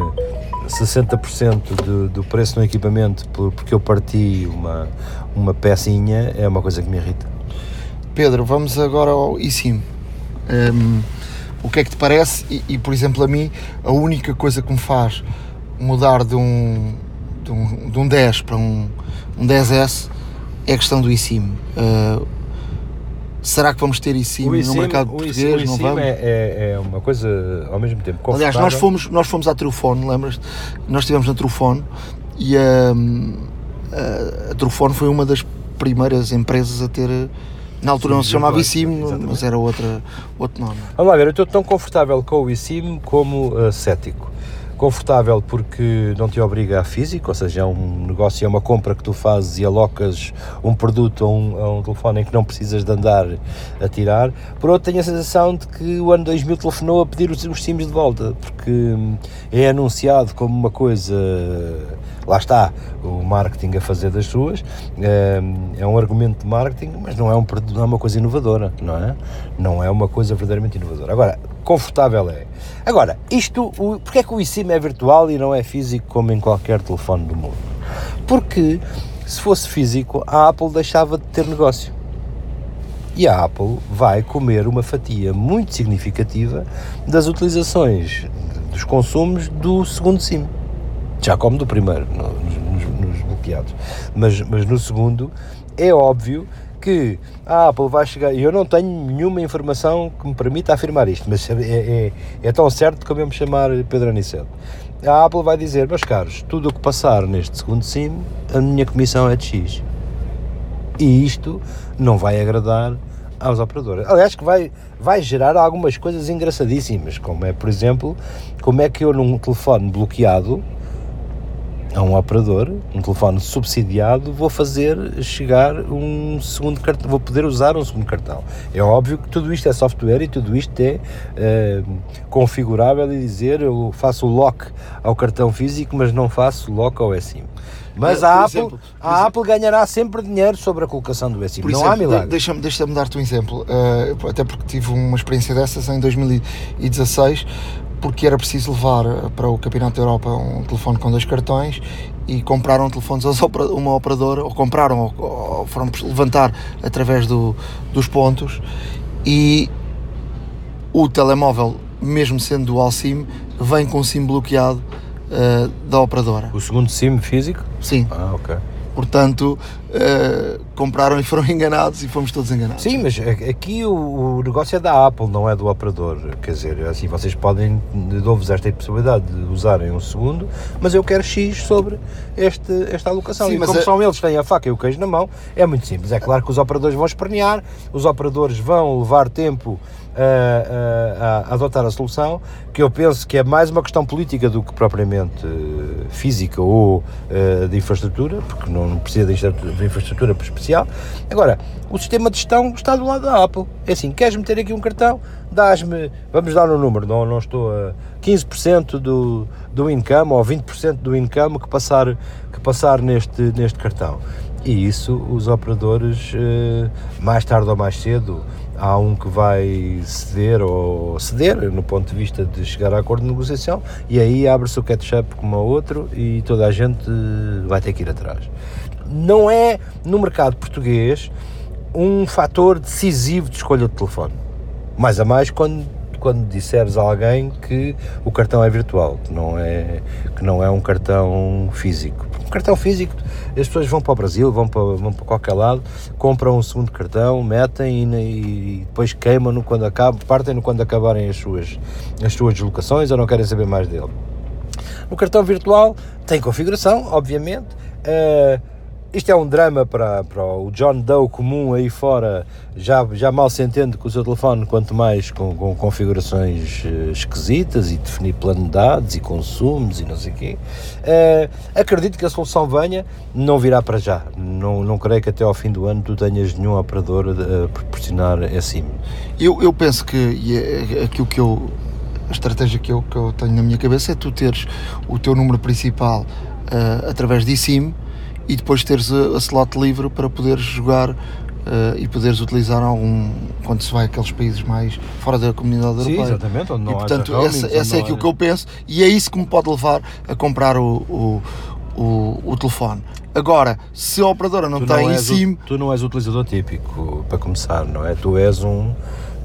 60% do, do preço no equipamento por- porque eu parti uma, uma pecinha é uma coisa que me irrita. Pedro, vamos agora ao eSIM. Hum, o que é que te parece? E, e, por exemplo, a mim, a única coisa que me faz mudar de um, de um, de um 10 para um, um 10S é a questão do eSIM. Uh, será que vamos ter eSIM, no mercado português? o não vamos? É, é, é uma coisa ao mesmo tempo Aliás, nós fomos, nós fomos à Trufone, lembras? Nós estivemos na Trufone e hum, a, a Trufone foi uma das primeiras empresas a ter. Na altura não se chamava exatamente. mas era outra, outro nome. Vamos lá ver, eu estou tão confortável com o eSIM como uh, cético. Confortável porque não te obriga a físico, ou seja, é um negócio, é uma compra que tu fazes e alocas um produto a um, a um telefone em que não precisas de andar a tirar. Por outro, tenho a sensação de que o ano 2000 telefonou a pedir os, os SIMs de volta, porque hum, é anunciado como uma coisa. Lá está, o marketing a fazer das suas, hum, é um argumento de marketing, mas não é, um, não é uma coisa inovadora, não é? Não é uma coisa verdadeiramente inovadora. Agora, confortável é. Agora, isto, o, porque é que o eSIM é virtual e não é físico como em qualquer telefone do mundo? Porque se fosse físico, a Apple deixava de ter negócio. E a Apple vai comer uma fatia muito significativa das utilizações, dos consumos do segundo SIM. Já come do primeiro, no- nos, nos- bloqueados. Mas, mas no segundo, é óbvio que a Apple vai chegar, eu não tenho nenhuma informação que me permita afirmar isto, mas é, é, é tão certo como eu me chamar Pedro Aniceto. A Apple vai dizer, meus caros, tudo o que passar neste segundo SIM, a minha comissão é de X. E isto não vai agradar aos operadores. Aliás, que vai, vai gerar algumas coisas engraçadíssimas, como é, por exemplo, como é que eu num telefone bloqueado a um operador, um telefone subsidiado, vou fazer chegar um segundo cartão, vou poder usar um segundo cartão. É óbvio que tudo isto é software e tudo isto é eh, configurável e dizer eu faço o lock ao cartão físico, mas não faço lock ao eSIM. Mas Por a, Apple, exemplo, a exemplo- Apple ganhará sempre dinheiro sobre a colocação do eSIM. Não exemplo, há milagre. de- Deixa-me deixa dar-te um exemplo, eh, até porque tive uma experiência dessas em 2016, porque era preciso levar eh, para o Campeonato da Europa um telefone com dois cartões e compraram telefones opera- uma operadora, ou compraram, ou, ou foram levantar através do, dos pontos e o telemóvel, mesmo sendo dual SIM, vem com o SIM bloqueado eh, da operadora. O segundo SIM físico? Sim, Ah, ok. portanto, eh, compraram e foram enganados e fomos todos enganados. Sim, mas a- aqui o, o negócio é da Apple, não é do operador. Quer dizer, assim vocês podem, dou-vos esta possibilidade de usarem um segundo, mas eu quero X sobre este, esta alocação. Sim, e como é- são eles que têm a faca e o queijo na mão, é muito simples. É claro que os operadores vão espernear, os operadores vão levar tempo a, a- a adotar a solução, que eu penso que é mais uma questão política do que propriamente eh, física ou eh, de infraestrutura, porque não precisa de infraestrutura- infraestrutura especial. Agora, o sistema de gestão está do lado da Apple. É assim, queres meter aqui um cartão, dás-me, vamos dar um número, não, não estou a 15% do, do income ou 20% do income que passar, que passar neste, neste cartão. E isso os operadores, eh, mais tarde ou mais cedo, há um que vai ceder ou ceder no ponto de vista de chegar a acordo de negociação e aí abre-se o catch-up como a outro e toda a gente eh, vai ter que ir atrás. Não é no mercado português um fator decisivo de escolha de telefone. Mais a mais quando, quando disseres a alguém que o cartão é virtual, que não é, que não é um cartão físico. Um cartão físico, as pessoas vão para o Brasil, vão para, vão para qualquer lado, compram um segundo cartão, metem e, e depois queimam-no quando acaba, partem-no quando acabarem as suas, as suas deslocações ou não querem saber mais dele. No cartão virtual tem configuração, obviamente. Uh, isto é um drama para, para o John Doe comum aí fora, já, já mal se entende com o seu telefone, quanto mais com, com configurações uh, esquisitas e definir plano de dados e consumos e não sei o quê. Uh, acredito que a solução venha, não virá para já. Não, não creio que até ao fim do ano tu tenhas nenhum operador a proporcionar sim. Eu, eu penso que e é, é aquilo que eu a estratégia que eu, que eu tenho na minha cabeça é tu teres o teu número principal uh, através de eSIM e depois teres a, a slot livre para poderes jogar uh, e poderes utilizar algum quando se vai àqueles países mais fora da comunidade Sim, europeia. exatamente, onde não e portanto essa, essa é aquilo que eu penso e é isso que me pode levar a comprar o, o, o, o telefone. Agora, se a operadora não tu tem não eSIM... O, tu não és o utilizador típico, para começar, não é? Tu és um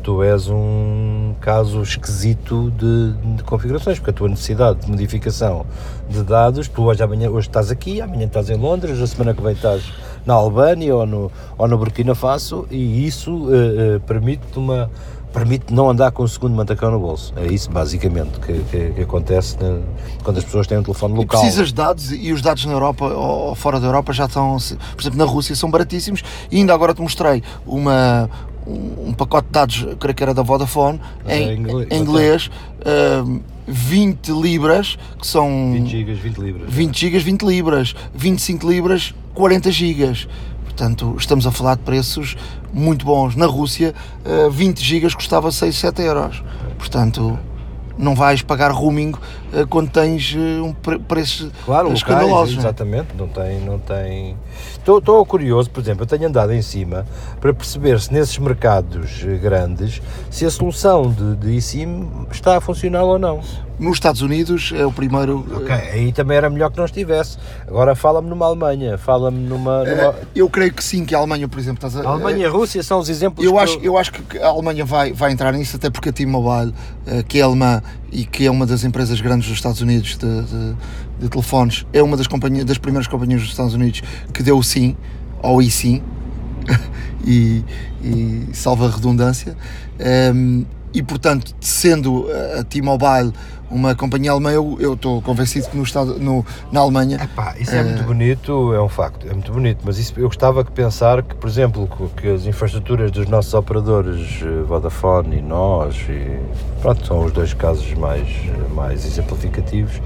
tu és um caso esquisito de, de, configurações, porque a tua necessidade de modificação de dados, tu hoje, amanhã, hoje estás aqui, amanhã estás em Londres, a semana que vem estás na Albânia ou no, ou no Burkina Faso e isso uh, uh, permite uma permite não andar com o segundo mantacão no bolso. É isso basicamente que, que, que acontece na, quando as pessoas têm um telefone local. E precisas de dados e os dados na Europa ou fora da Europa já estão, por exemplo, na Rússia são baratíssimos e ainda agora te mostrei uma, um, pacote de dados, creio que era da Vodafone, em, é inglês, em inglês uh, 20 libras, que são 20 gigas, 20 libras. 20 gigas, 20 libras, 25 libras, 40 gigas. Portanto, estamos a falar de preços muito bons. Na Rússia, uh, 20 gigas custava 6, 7 euros. Portanto, não vais pagar roaming uh, quando tens uh, um pre preço claro, escandaloso. Locais, exatamente, não tem, não tem. Estou curioso, por exemplo, eu tenho andado em cima para perceber se nesses mercados grandes se a solução de, de eSIM está a funcionar ou não. Nos Estados Unidos é o primeiro. Ok, aí também era melhor que não estivesse. Agora fala-me numa Alemanha, fala-me numa, numa, eh, Eu creio que sim, que a Alemanha, por exemplo, estás a. A Alemanha e a Rússia são os exemplos. Eu, acho, eu... eu acho que a Alemanha vai, vai entrar nisso, até porque a T-Mobile, eh, que é alemã e que é uma das empresas grandes dos Estados Unidos de, de, de telefones, é uma das, companhias, das primeiras companhias dos Estados Unidos que deu o sim ao sim e, e salva a redundância. Um, ehm, e portanto, sendo a T-Mobile uma companhia alemã, eu estou convencido que no estado, no, na Alemanha. Epá, isso é, é muito bonito, é um facto, é muito bonito, mas isso, eu gostava de pensar que, por exemplo, que as infraestruturas dos nossos operadores, eh, Vodafone e nós, e, pronto, são os dois casos mais, mais exemplificativos,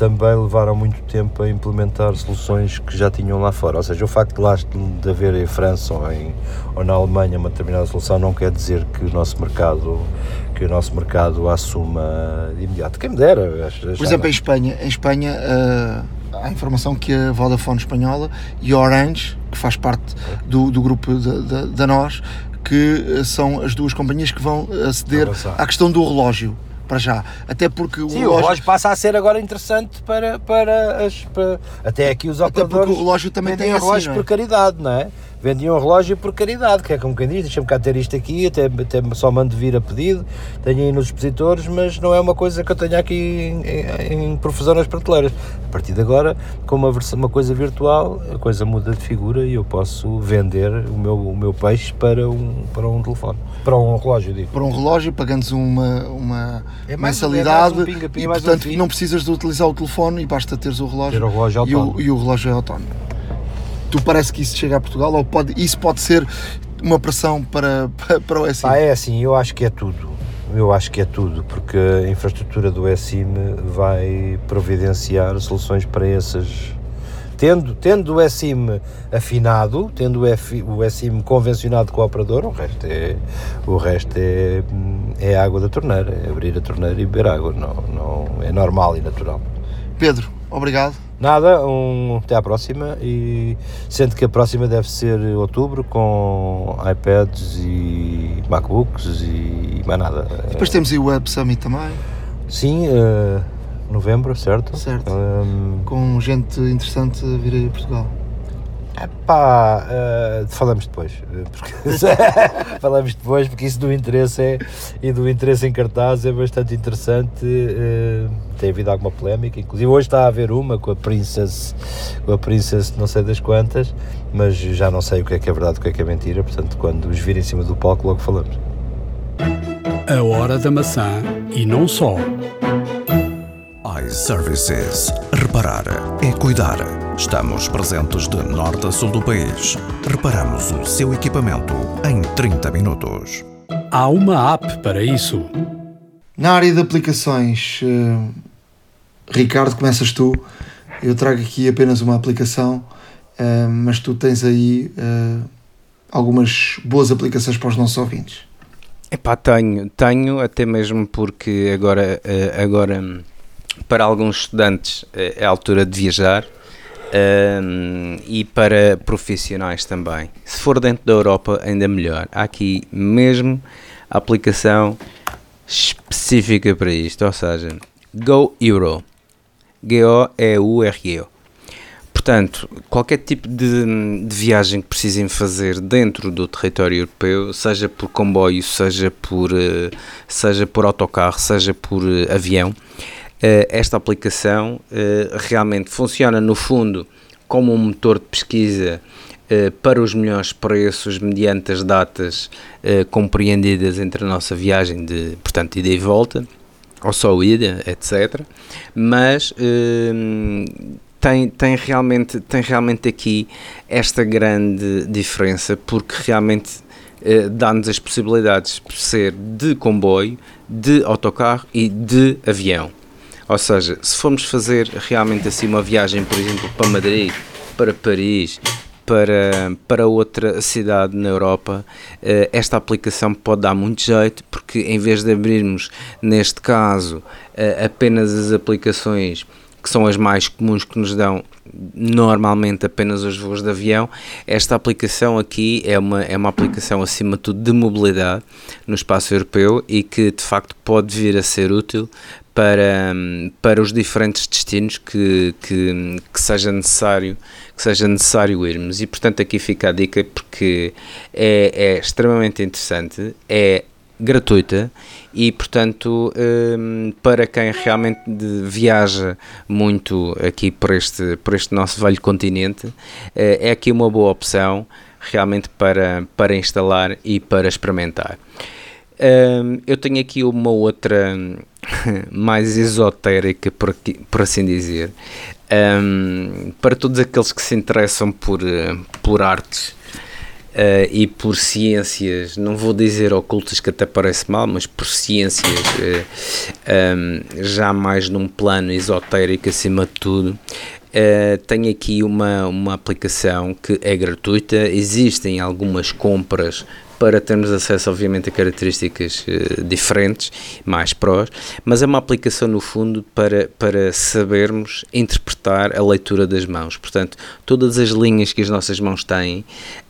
também levaram muito tempo a implementar soluções que já tinham lá fora. Ou seja, o facto de lá de haver em França ou, em, ou na Alemanha uma determinada solução não quer dizer que o nosso mercado que o nosso mercado a assuma de imediato. Quem me dera. Por exemplo, em Espanha, em Espanha uh, há informação que a Vodafone espanhola e a Orange, que faz parte do, do grupo da nós, que são as duas companhias que vão aceder à questão do relógio para já. Até porque o Sim, relógio... o passa a ser agora interessante para, para as. Para... Até aqui os operadores. Até porque o relógio também tem assim, por caridade, não é? Vendiam um relógio por caridade, que é como quem diz, deixa-me cá ter isto aqui, até, até só mando vir a pedido, tenho aí nos expositores, mas não é uma coisa que eu tenha aqui em, em, em profusão nas prateleiras. A partir de agora, com uma, versão, uma coisa virtual, a coisa muda de figura e eu posso vender o meu, o meu peixe para um, para um telefone, para um relógio, digo. Para um relógio, pagando uma, uma é mensalidade é um pinga, pinga, e, portanto, um não precisas de utilizar o telefone e basta teres o relógio, Ter o relógio e, o, e o relógio é autónomo tu parece que isso chega a Portugal ou pode, isso pode ser uma pressão para, para, para o SIM? Ah, é assim, eu acho que é tudo. Eu acho que é tudo, porque a infraestrutura do SIM vai providenciar soluções para essas. Tendo, tendo o SIM afinado, tendo o, SIM convencionado com o operador, o resto é, o resto é, é água da torneira, é abrir a torneira e beber água, não, não, é normal e natural. Pedro, obrigado. Nada, um, até à próxima e sendo que a próxima deve ser outubro com iPads e MacBooks e mais nada. Depois temos o Web Summit também. Sim, uh, novembro, certo? Certo. Um, com gente interessante a vir a Portugal. Pá, uh, falamos depois. Porque, falamos depois porque isso do interesse é, e do interesse em cartaz é bastante interessante. Uh, tem havido alguma polémica, inclusive hoje está a haver uma com a Princess, com a Princess não sei das quantas, mas já não sei o que é que é verdade o que é que é mentira, portanto quando os vir em cima do palco logo falamos. A hora da maçã e não só iServices. Reparar é cuidar. Estamos presentes de norte a sul do país. Reparamos o seu equipamento em 30 minutos. Há uma app para isso. Na área de aplicações, uh, Ricardo, começas tu. Eu trago aqui apenas uma aplicação, uh, mas tu tens aí uh, algumas boas aplicações para os nossos ouvintes. Epá, tenho, tenho até mesmo porque agora, agora para alguns estudantes eh, é a altura de viajar um, e para profissionais também. Se for dentro da Europa, ainda melhor. Há aqui mesmo a aplicação específica para isto, ou seja, Go Euro. G-O-E-U-R-E-O. Portanto, qualquer tipo de, de, viagem que precisem fazer dentro do território europeu, seja por comboio, seja por, uh, seja por autocarro, seja por uh, avião, eh, esta aplicação eh, realmente funciona no fundo como um motor de pesquisa eh, para os melhores preços mediante as datas compreendidas entre a nossa viagem de, portanto, ida e volta, ou só ida, etc. Mas tem, tem, realmente, tem realmente aqui esta grande diferença, porque realmente dá-nos as possibilidades de ser de comboio, de autocarro e de avião. Ou seja, se formos fazer realmente assim uma viagem, por exemplo, para Madrid, para Paris, para, para outra cidade na Europa, eh, esta aplicação pode dar muito jeito, porque em vez de abrirmos, neste caso, eh, apenas as aplicações que são as mais comuns que nos dão normalmente apenas os voos de avião. Esta aplicação aqui é uma, é uma aplicação acima de tudo de mobilidade no espaço europeu e que de facto pode vir a ser útil para, para os diferentes destinos que, que, que, seja necessário que seja necessário irmos e portanto aqui fica a dica porque é, é extremamente interessante é gratuita e portanto um, para quem realmente viaja muito aqui por este, por este nosso velho continente é, é aqui uma boa opção realmente para, para instalar e para experimentar. Um, eu tenho aqui uma outra mais esotérica, por, aqui, por assim dizer, um, para todos aqueles que se interessam por, eh, por artes Uh, e por ciências, não vou dizer ocultas que até parece mal, mas por ciências uh, eh, um, já mais num plano esotérico acima de tudo. Uh, tenho aqui uma, uma aplicação que é gratuita, existem algumas compras para termos acesso, obviamente, a características uh, diferentes, mais prós, mas é uma aplicação, no fundo, para, para sabermos interpretar a leitura das mãos. Portanto, todas as linhas que as nossas mãos têm um,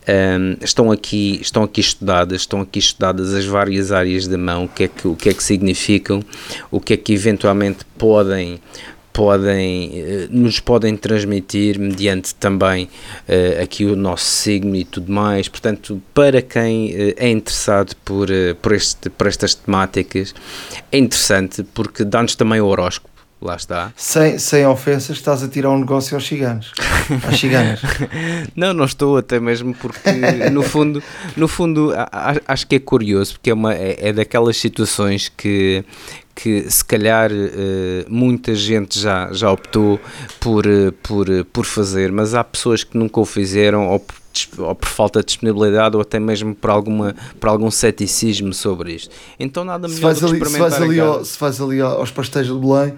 ehm, estão, aqui, estão aqui estudadas, estão aqui estudadas as várias áreas da mão, o que é que, o que, é que significam, o que é que eventualmente podem podem, eh, nos podem transmitir mediante também uh, aqui o nosso signo e tudo mais. Portanto, para quem uh, é interessado por, uh, por, este, por estas temáticas, é interessante porque dá-nos também o horóscopo. Lá está. Sem, sem ofensas, estás a tirar um negócio aos ciganos. Às ciganas. não, não estou, até mesmo porque, no fundo, no fundo acho que é curioso, porque é, uma, é, é daquelas situações que, que se calhar uh, muita gente já, já optou por, uh, por, uh, por fazer, mas há pessoas que nunca o fizeram ou por, ou por, falta de disponibilidade ou até mesmo por, alguma, por algum ceticismo sobre isto. Então nada melhor se do que experimentar se faz ali, ao, se faz ali aos pastéis de Belém,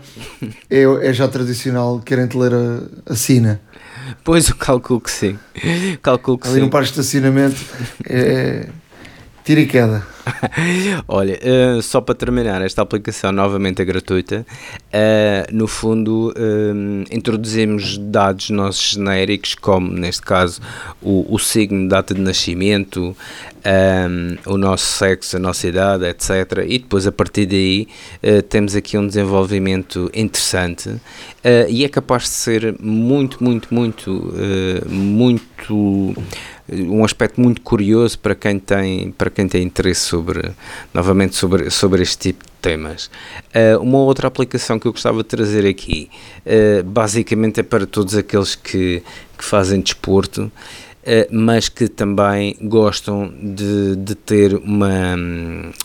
é, é já tradicional, querem-te ler a, a sina. Pois, eu calculo que sim. Calculo que ali sim. no parque de estacionamento é tira e queda. Olha, uh, só para terminar, esta aplicação novamente é gratuita. Uh, no fundo, uh, introduzimos dados nossos genéricos, como neste caso o, o signo, data de nascimento, um, o nosso sexo, a nossa idade, etc. E depois, a partir daí, temos aqui um desenvolvimento interessante e é capaz de ser muito, muito, muito, muito um aspecto muito curioso para quem tem, para quem tem interesse sobre, novamente, sobre, sobre este tipo de temas. Uh, uma outra aplicação que eu gostava de trazer aqui, uh, basicamente é para todos aqueles que, que fazem desporto, Uh, mas que também gostam de, de ter uma,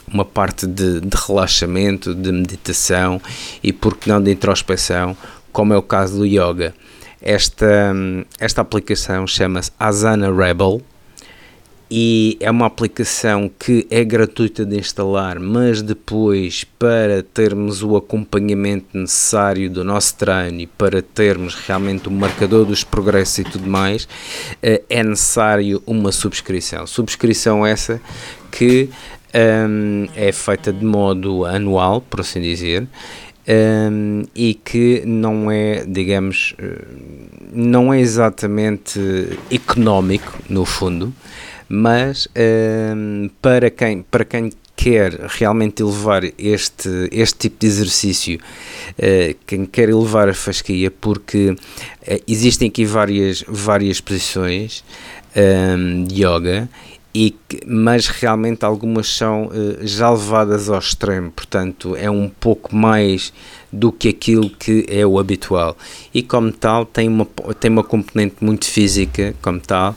uma parte de, de, relaxamento, de meditação e, por que não, de introspeção, como é o caso do yoga. Esta, esta aplicação chama-se Asana Rebel e é uma aplicação que é gratuita de instalar, mas depois, para termos o acompanhamento necessário do nosso treino e para termos realmente o marcador dos progressos e tudo mais, eh, é necessário uma subscrição. Subscrição essa que um, é feita de modo anual, por assim dizer, um, e que não é, digamos, eh, não é exatamente económico no fundo, mas um, para quem para quem quer realmente elevar este, este tipo de exercício, uh, quem quer elevar a fasquia, porque uh, existem aqui várias, várias posições um, de yoga e, mas realmente algumas são uh, já levadas ao extremo, portanto é um pouco mais do que aquilo que é o habitual. E como tal tem uma, tem uma componente muito física como tal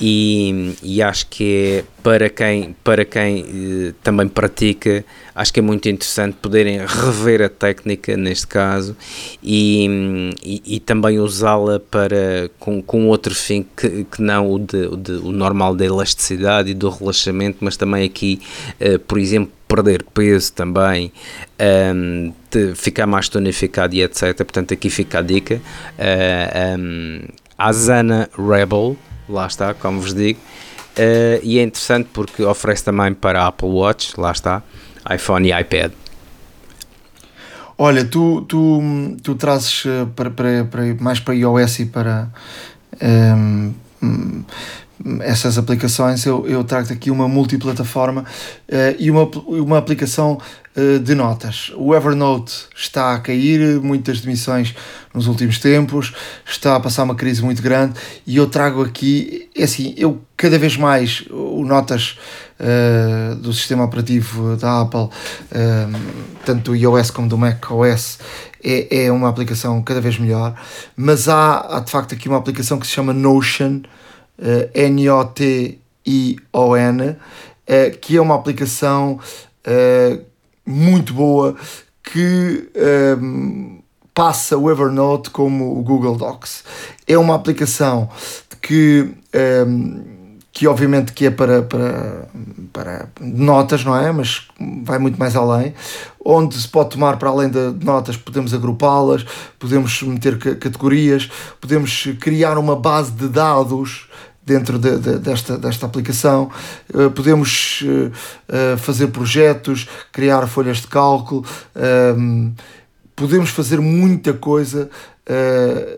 e, e acho que é para quem, para quem eh, também pratica, acho que é muito interessante poderem rever a técnica neste caso e, e, e também usá-la para com, com outro fim que, que não o, de, o, de, o normal da elasticidade e do relaxamento, mas também aqui, eh, por exemplo, perder peso também, um, ehm, ficar mais tonificado e etc. Portanto, aqui fica a dica. Uh, eh, um, ehm, Asana Rebel lá está, como vos digo. Uh, e é interessante porque oferece também para Apple Watch, lá está, iPhone e iPad. Olha, tu, tu, tu trazes eh, para, para, para, mais para iOS e para um, ehm, essas aplicações, eu, eu trago aqui uma multiplataforma uh, e uma, uma aplicação de notas. O Evernote está a cair, muitas demissões nos últimos tempos, está a passar uma crise muito grande e eu trago aqui, é assim, eu cada vez mais o Notas uh, do sistema operativo da Apple, tanto do iOS como do macOS, é, é uma aplicação cada vez melhor, mas há, há de facto aqui uma aplicação que se chama Notion uh, N-O-T-I-O-N, uh, que é uma aplicação uh, muito boa que um, passa o Evernote como o Google Docs. É uma aplicação que. Um, que obviamente que é para, para, para notas, não é? Mas vai muito mais além, onde se pode tomar para além de notas, podemos agrupá-las, podemos meter categorias, podemos criar uma base de dados dentro de, de, desta, desta aplicação. Uh, podemos uh, uh, fazer projetos, criar folhas de cálculo, ehm, podemos fazer muita coisa.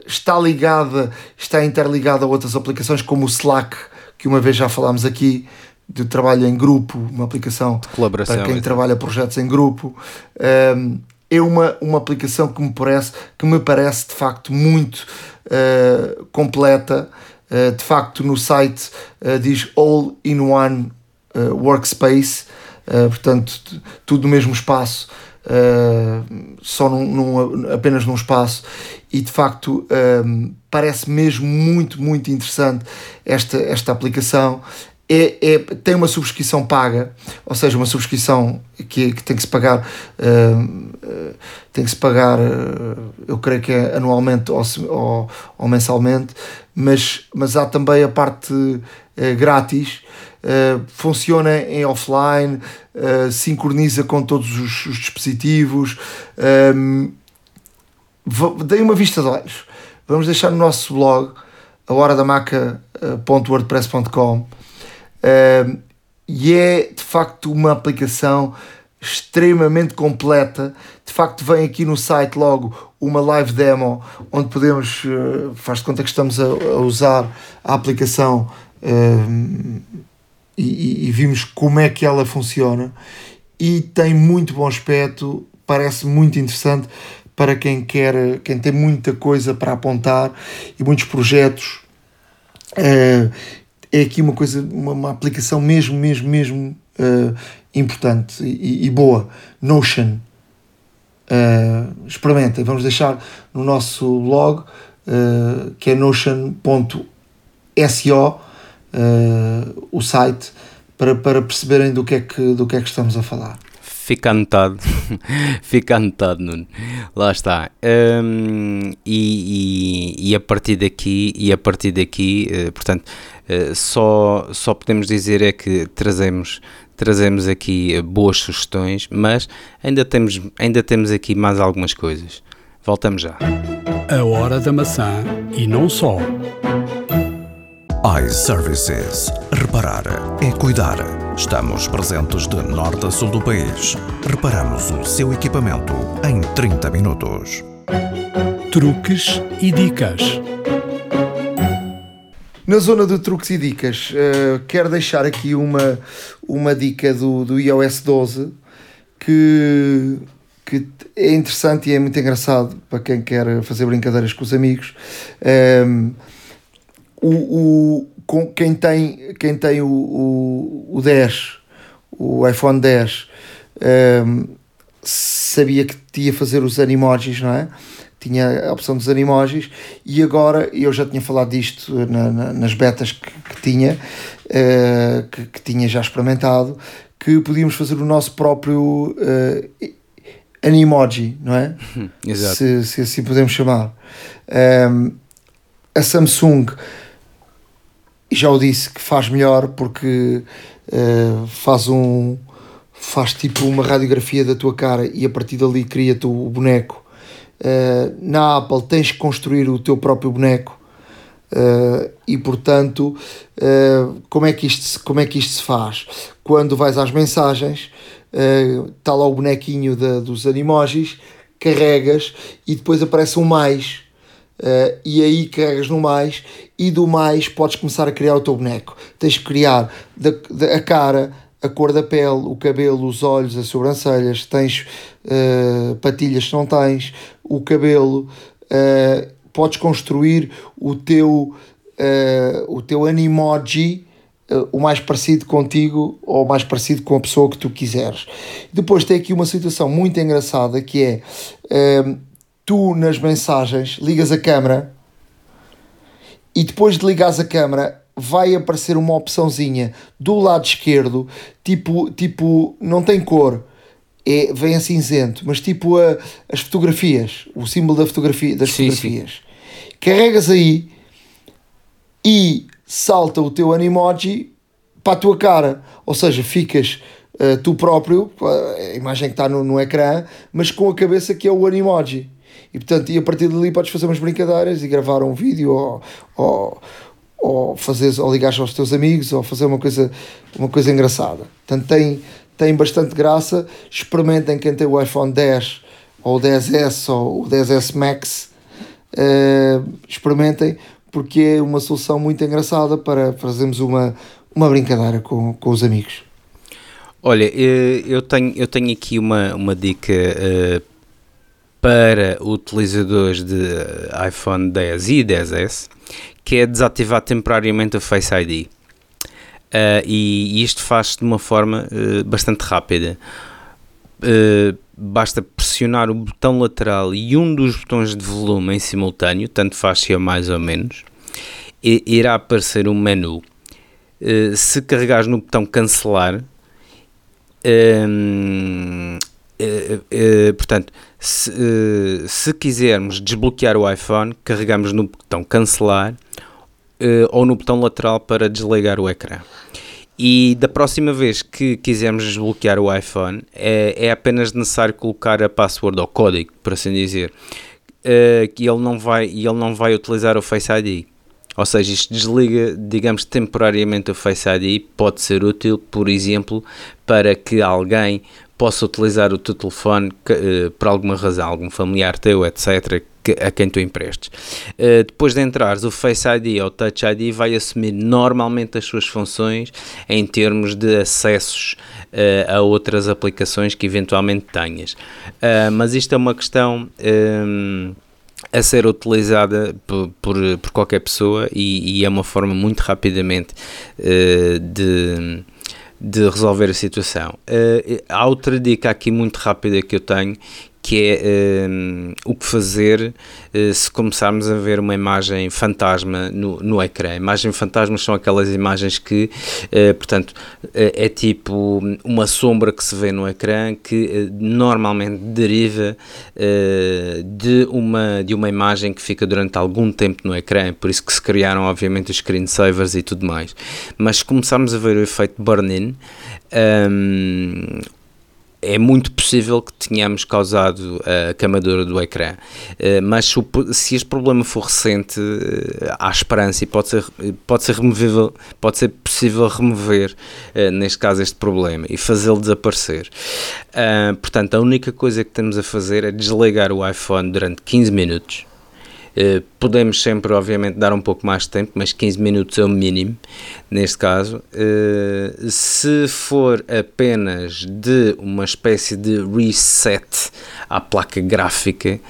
está ligada, está interligada a outras aplicações como o Slack, que uma vez já falámos aqui, de trabalho em grupo, uma aplicação para quem trabalha projetos em grupo. Ehm, é uma, uma aplicação que me parece, que me parece de facto muito completa eh, de facto, no site uh, diz All in One uh, Workspace, portanto, tudo no mesmo espaço, só num, num, apenas num espaço, e de facto parece mesmo muito, muito interessante esta, esta aplicação. É, é, tem uma subscrição paga, ou seja, uma subscrição que, que tem que se pagar, uh, uh, tem que se pagar, uh, eu creio que é anualmente ou, ou, ou, mensalmente, mas, mas há também a parte grátis, funciona em offline, sincroniza com todos os, os dispositivos, um, dei uma vista de olhos. Vamos deixar no nosso blog, a hora e é de facto uma aplicação extremamente completa. De facto, vem aqui no site logo uma live demo onde podemos, uh, faz de conta que estamos a, a usar a aplicação uh, e, e, vimos como é que ela funciona e tem muito bom aspecto, parece muito interessante para quem quer, quem tem muita coisa para apontar e muitos projetos. Uh, é aqui uma coisa, uma, uma aplicação mesmo, mesmo, mesmo uh, importante e, e, boa. Notion. Uh, experimentem, vamos deixar no nosso blog uh, que é notion.so uh, o site para, para perceberem do que, é que, do que é que estamos a falar. Fica anotado, fica anotado, Nuno. Lá está. Um, e, e, e, a partir daqui, e a partir daqui, uh, portanto, só, só podemos dizer é que trazemos, trazemos aqui boas sugestões, mas ainda temos, ainda temos aqui mais algumas coisas. Voltamos já. A hora da maçã e não só iServices. Reparar é cuidar. Estamos presentes de norte a sul do país. Reparamos o seu equipamento em 30 minutos. Truques e dicas. Na zona de truques e dicas, uh, quero deixar aqui uma, uma dica do, do iOS 12 que, que é interessante e é muito engraçado para quem quer fazer brincadeiras com os amigos. Um, ehm, o, o, com quem tem, quem tem o, o, o 10, o iPhone 10, um, ehm, sabia que tinha fazer os animojis, não é? Tinha a opção dos animojis e agora eu já tinha falado disto na, na, nas betas que, que tinha, uh, que, que, tinha já experimentado, que podíamos fazer o nosso próprio uh, animoji, não é? Exato. Se, se assim podemos chamar. Um, ehm, a Samsung já o disse que faz melhor porque uh, faz um faz tipo uma radiografia da tua cara e a partir dali cria-te o boneco uh, na Apple tens que construir o teu próprio boneco uh, e portanto como, é que isto, como é que isto se faz? Quando vais às mensagens está lá o bonequinho da, dos animojis carregas e depois aparece um mais Uh, e aí carregas no mais e do mais podes começar a criar o teu boneco. Tens que criar da, da, a cara, a cor da pele, o cabelo, os olhos, as sobrancelhas, tens uh, patilhas se não tens, o cabelo, uh, podes construir o teu, o teu animoji o mais parecido contigo ou o mais parecido com a pessoa que tu quiseres. Depois tem aqui uma situação muito engraçada que é tu nas mensagens ligas a câmera e depois de ligares a câmera vai aparecer uma opçãozinha do lado esquerdo, tipo, tipo não tem cor, é, vem a cinzento, mas tipo a, as fotografias, o símbolo da fotografia, das sim, fotografias. Sim. Carregas aí e salta o teu animoji para a tua cara, ou seja, ficas uh, tu próprio, a imagem que está no, no ecrã, mas com a cabeça que é o animoji. E portanto, e a partir dali podes fazer umas brincadeiras e gravar um vídeo ou, ou, ou, fazer, ou ligar aos teus amigos ou fazer uma coisa, uma coisa engraçada. Portanto, tem, tem bastante graça. Experimentem quem tem o iPhone 10 ou o 10S ou o 10S Max. Uh, experimentem porque é uma solução muito engraçada para fazermos uma, uma brincadeira com, com os amigos. Olha, eu tenho, eu tenho aqui uma, uma dica uh, para utilizadores de iPhone 10 e 10S, que é desativar temporariamente o Face ID. Uh, e, isto faz-se de uma forma uh, bastante rápida. Uh, basta pressionar o botão lateral e um dos botões de volume em simultâneo, tanto faz se é mais ou menos, e irá aparecer um menu. se carregares no botão cancelar, portanto, se, se, quisermos desbloquear o iPhone, carregamos no botão cancelar ou no botão lateral para desligar o ecrã. E da próxima vez que quisermos desbloquear o iPhone, é, é apenas necessário colocar a password ou código, por assim dizer, uh, ele não vai, ele não vai utilizar o Face ID. Ou seja, isto desliga, digamos, temporariamente o Face ID, pode ser útil, por exemplo, para que alguém possa utilizar o teu telefone uh, por alguma razão, algum familiar teu, etc., que, a quem tu emprestes. Uh, depois de entrares, o Face ID ou o Touch ID vai assumir normalmente as suas funções em termos de acessos uh, a outras aplicações que eventualmente tenhas. mas isto é uma questão. Um, a ser utilizada por, por, por qualquer pessoa e, e, é uma forma muito rapidamente de de resolver a situação. Uh, há outra dica aqui muito rápida que eu tenho que é um, o que fazer uh, se começarmos a ver uma imagem fantasma no, no ecrã. Imagens fantasmas são aquelas imagens que, uh, portanto, uh, é tipo uma sombra que se vê no ecrã que normalmente deriva de, uma, de uma imagem que fica durante algum tempo no ecrã, por isso que se criaram, obviamente, os screensavers e tudo mais. Mas se começarmos a ver o efeito burn-in, um, é muito possível que tenhamos causado a queimadura do ecrã, eh, mas se este problema for recente, eh, há esperança e pode ser, pode ser removível, pode ser possível remover, eh, neste caso, este problema e fazê-lo desaparecer. Portanto, a única coisa que temos a fazer é desligar o iPhone durante 15 minutos podemos sempre, obviamente, dar um pouco mais de tempo, mas 15 minutos é o mínimo neste caso. Uh, se for apenas de uma espécie de reset à placa gráfica,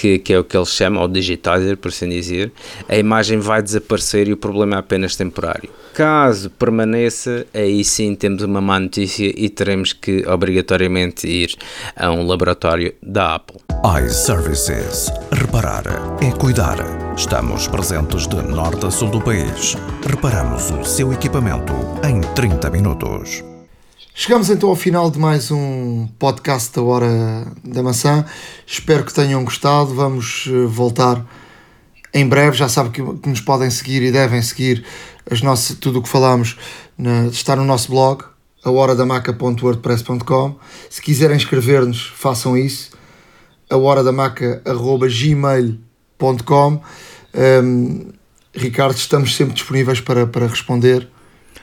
que, que, é o que eles chamam, ou digitizer, por assim dizer, a imagem vai desaparecer e o problema é apenas temporário. Caso permaneça, aí sim temos uma má notícia e teremos que obrigatoriamente ir a um laboratório da Apple. iServices. Reparar é cuidar. Estamos presentes de norte a sul do país. Reparamos o seu equipamento em 30 minutos. Chegamos então ao final de mais um podcast da Hora da Maçã. Espero que tenham gostado. Vamos eh, voltar em breve. Já sabem que, que nos podem seguir e devem seguir as nossas, tudo o que falamos na, está no nosso blog, ahoradamaca.wordpress.com. Se quiserem escrever-nos, façam isso. ahoradamaca.gmail.com um, Ricardo, estamos sempre disponíveis para, para responder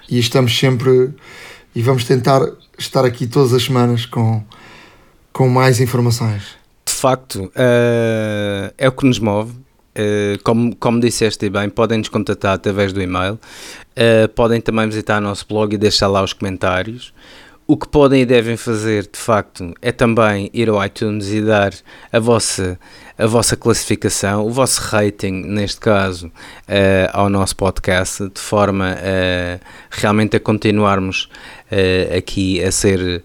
e estamos sempre e vamos tentar estar aqui todas as semanas com, com mais informações. De facto, uh, é o que nos move. Uh, como, como disseste bem, podem nos contatar através do e-mail, uh, podem também visitar o nosso blog e deixar lá os comentários. O que podem e devem fazer, de facto, é também ir ao iTunes e dar a vossa a vossa classificação, o vosso rating, neste caso, uh, ao nosso podcast, de forma a realmente a continuarmos uh, aqui a ser,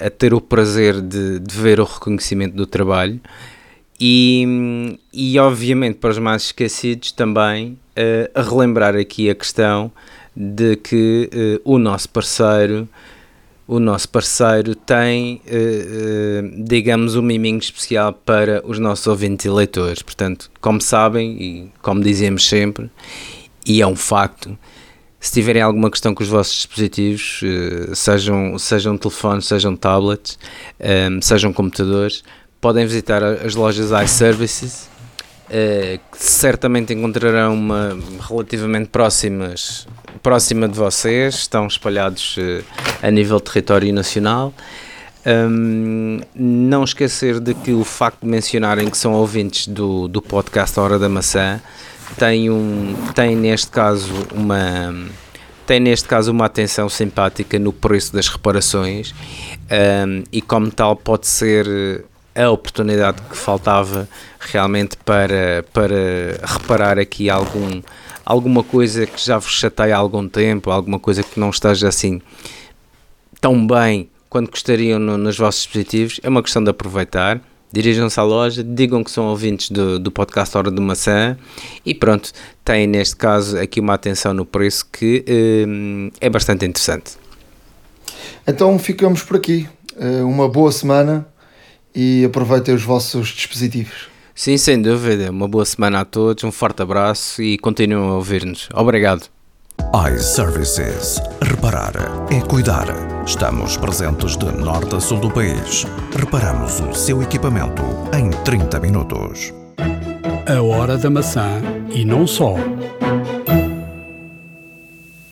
a ter o prazer de, de, ver o reconhecimento do trabalho. E, e obviamente para os mais esquecidos também a relembrar aqui a questão de que o nosso parceiro o nosso parceiro tem, uh, uh, digamos, um miminho especial para os nossos ouvintes e leitores. Portanto, como sabem e como dizemos sempre, e é um facto, se tiverem alguma questão com os vossos dispositivos, uh, sejam, sejam telefones, sejam tablets, sejam computadores, podem visitar as lojas iServices que certamente encontrarão uma relativamente próximas, próxima de vocês, estão espalhados uh, a nível território nacional. Um, não esquecer de que o facto de mencionarem que são ouvintes do, do podcast Hora da Maçã tem, um, tem neste caso uma tem neste caso uma atenção simpática no preço das reparações um, e como tal pode ser a oportunidade que faltava realmente para, para reparar aqui algum, alguma coisa que já vos chateia há algum tempo, alguma coisa que não esteja assim tão bem quando gostariam no, nos vossos dispositivos, é uma questão de aproveitar. Dirijam-se à loja, digam que são ouvintes do, do podcast Hora do Maçã e pronto, têm neste caso aqui uma atenção no preço que hum, é bastante interessante. Então ficamos por aqui. Eh, uma boa semana e aproveitem os vossos dispositivos. Sim, sem dúvida. Uma boa semana a todos, um forte abraço e continuem a ouvir-nos. Obrigado. iServices. Reparar é cuidar. Estamos presentes de norte a sul do país. Reparamos o seu equipamento em 30 minutos. A hora da maçã e não só.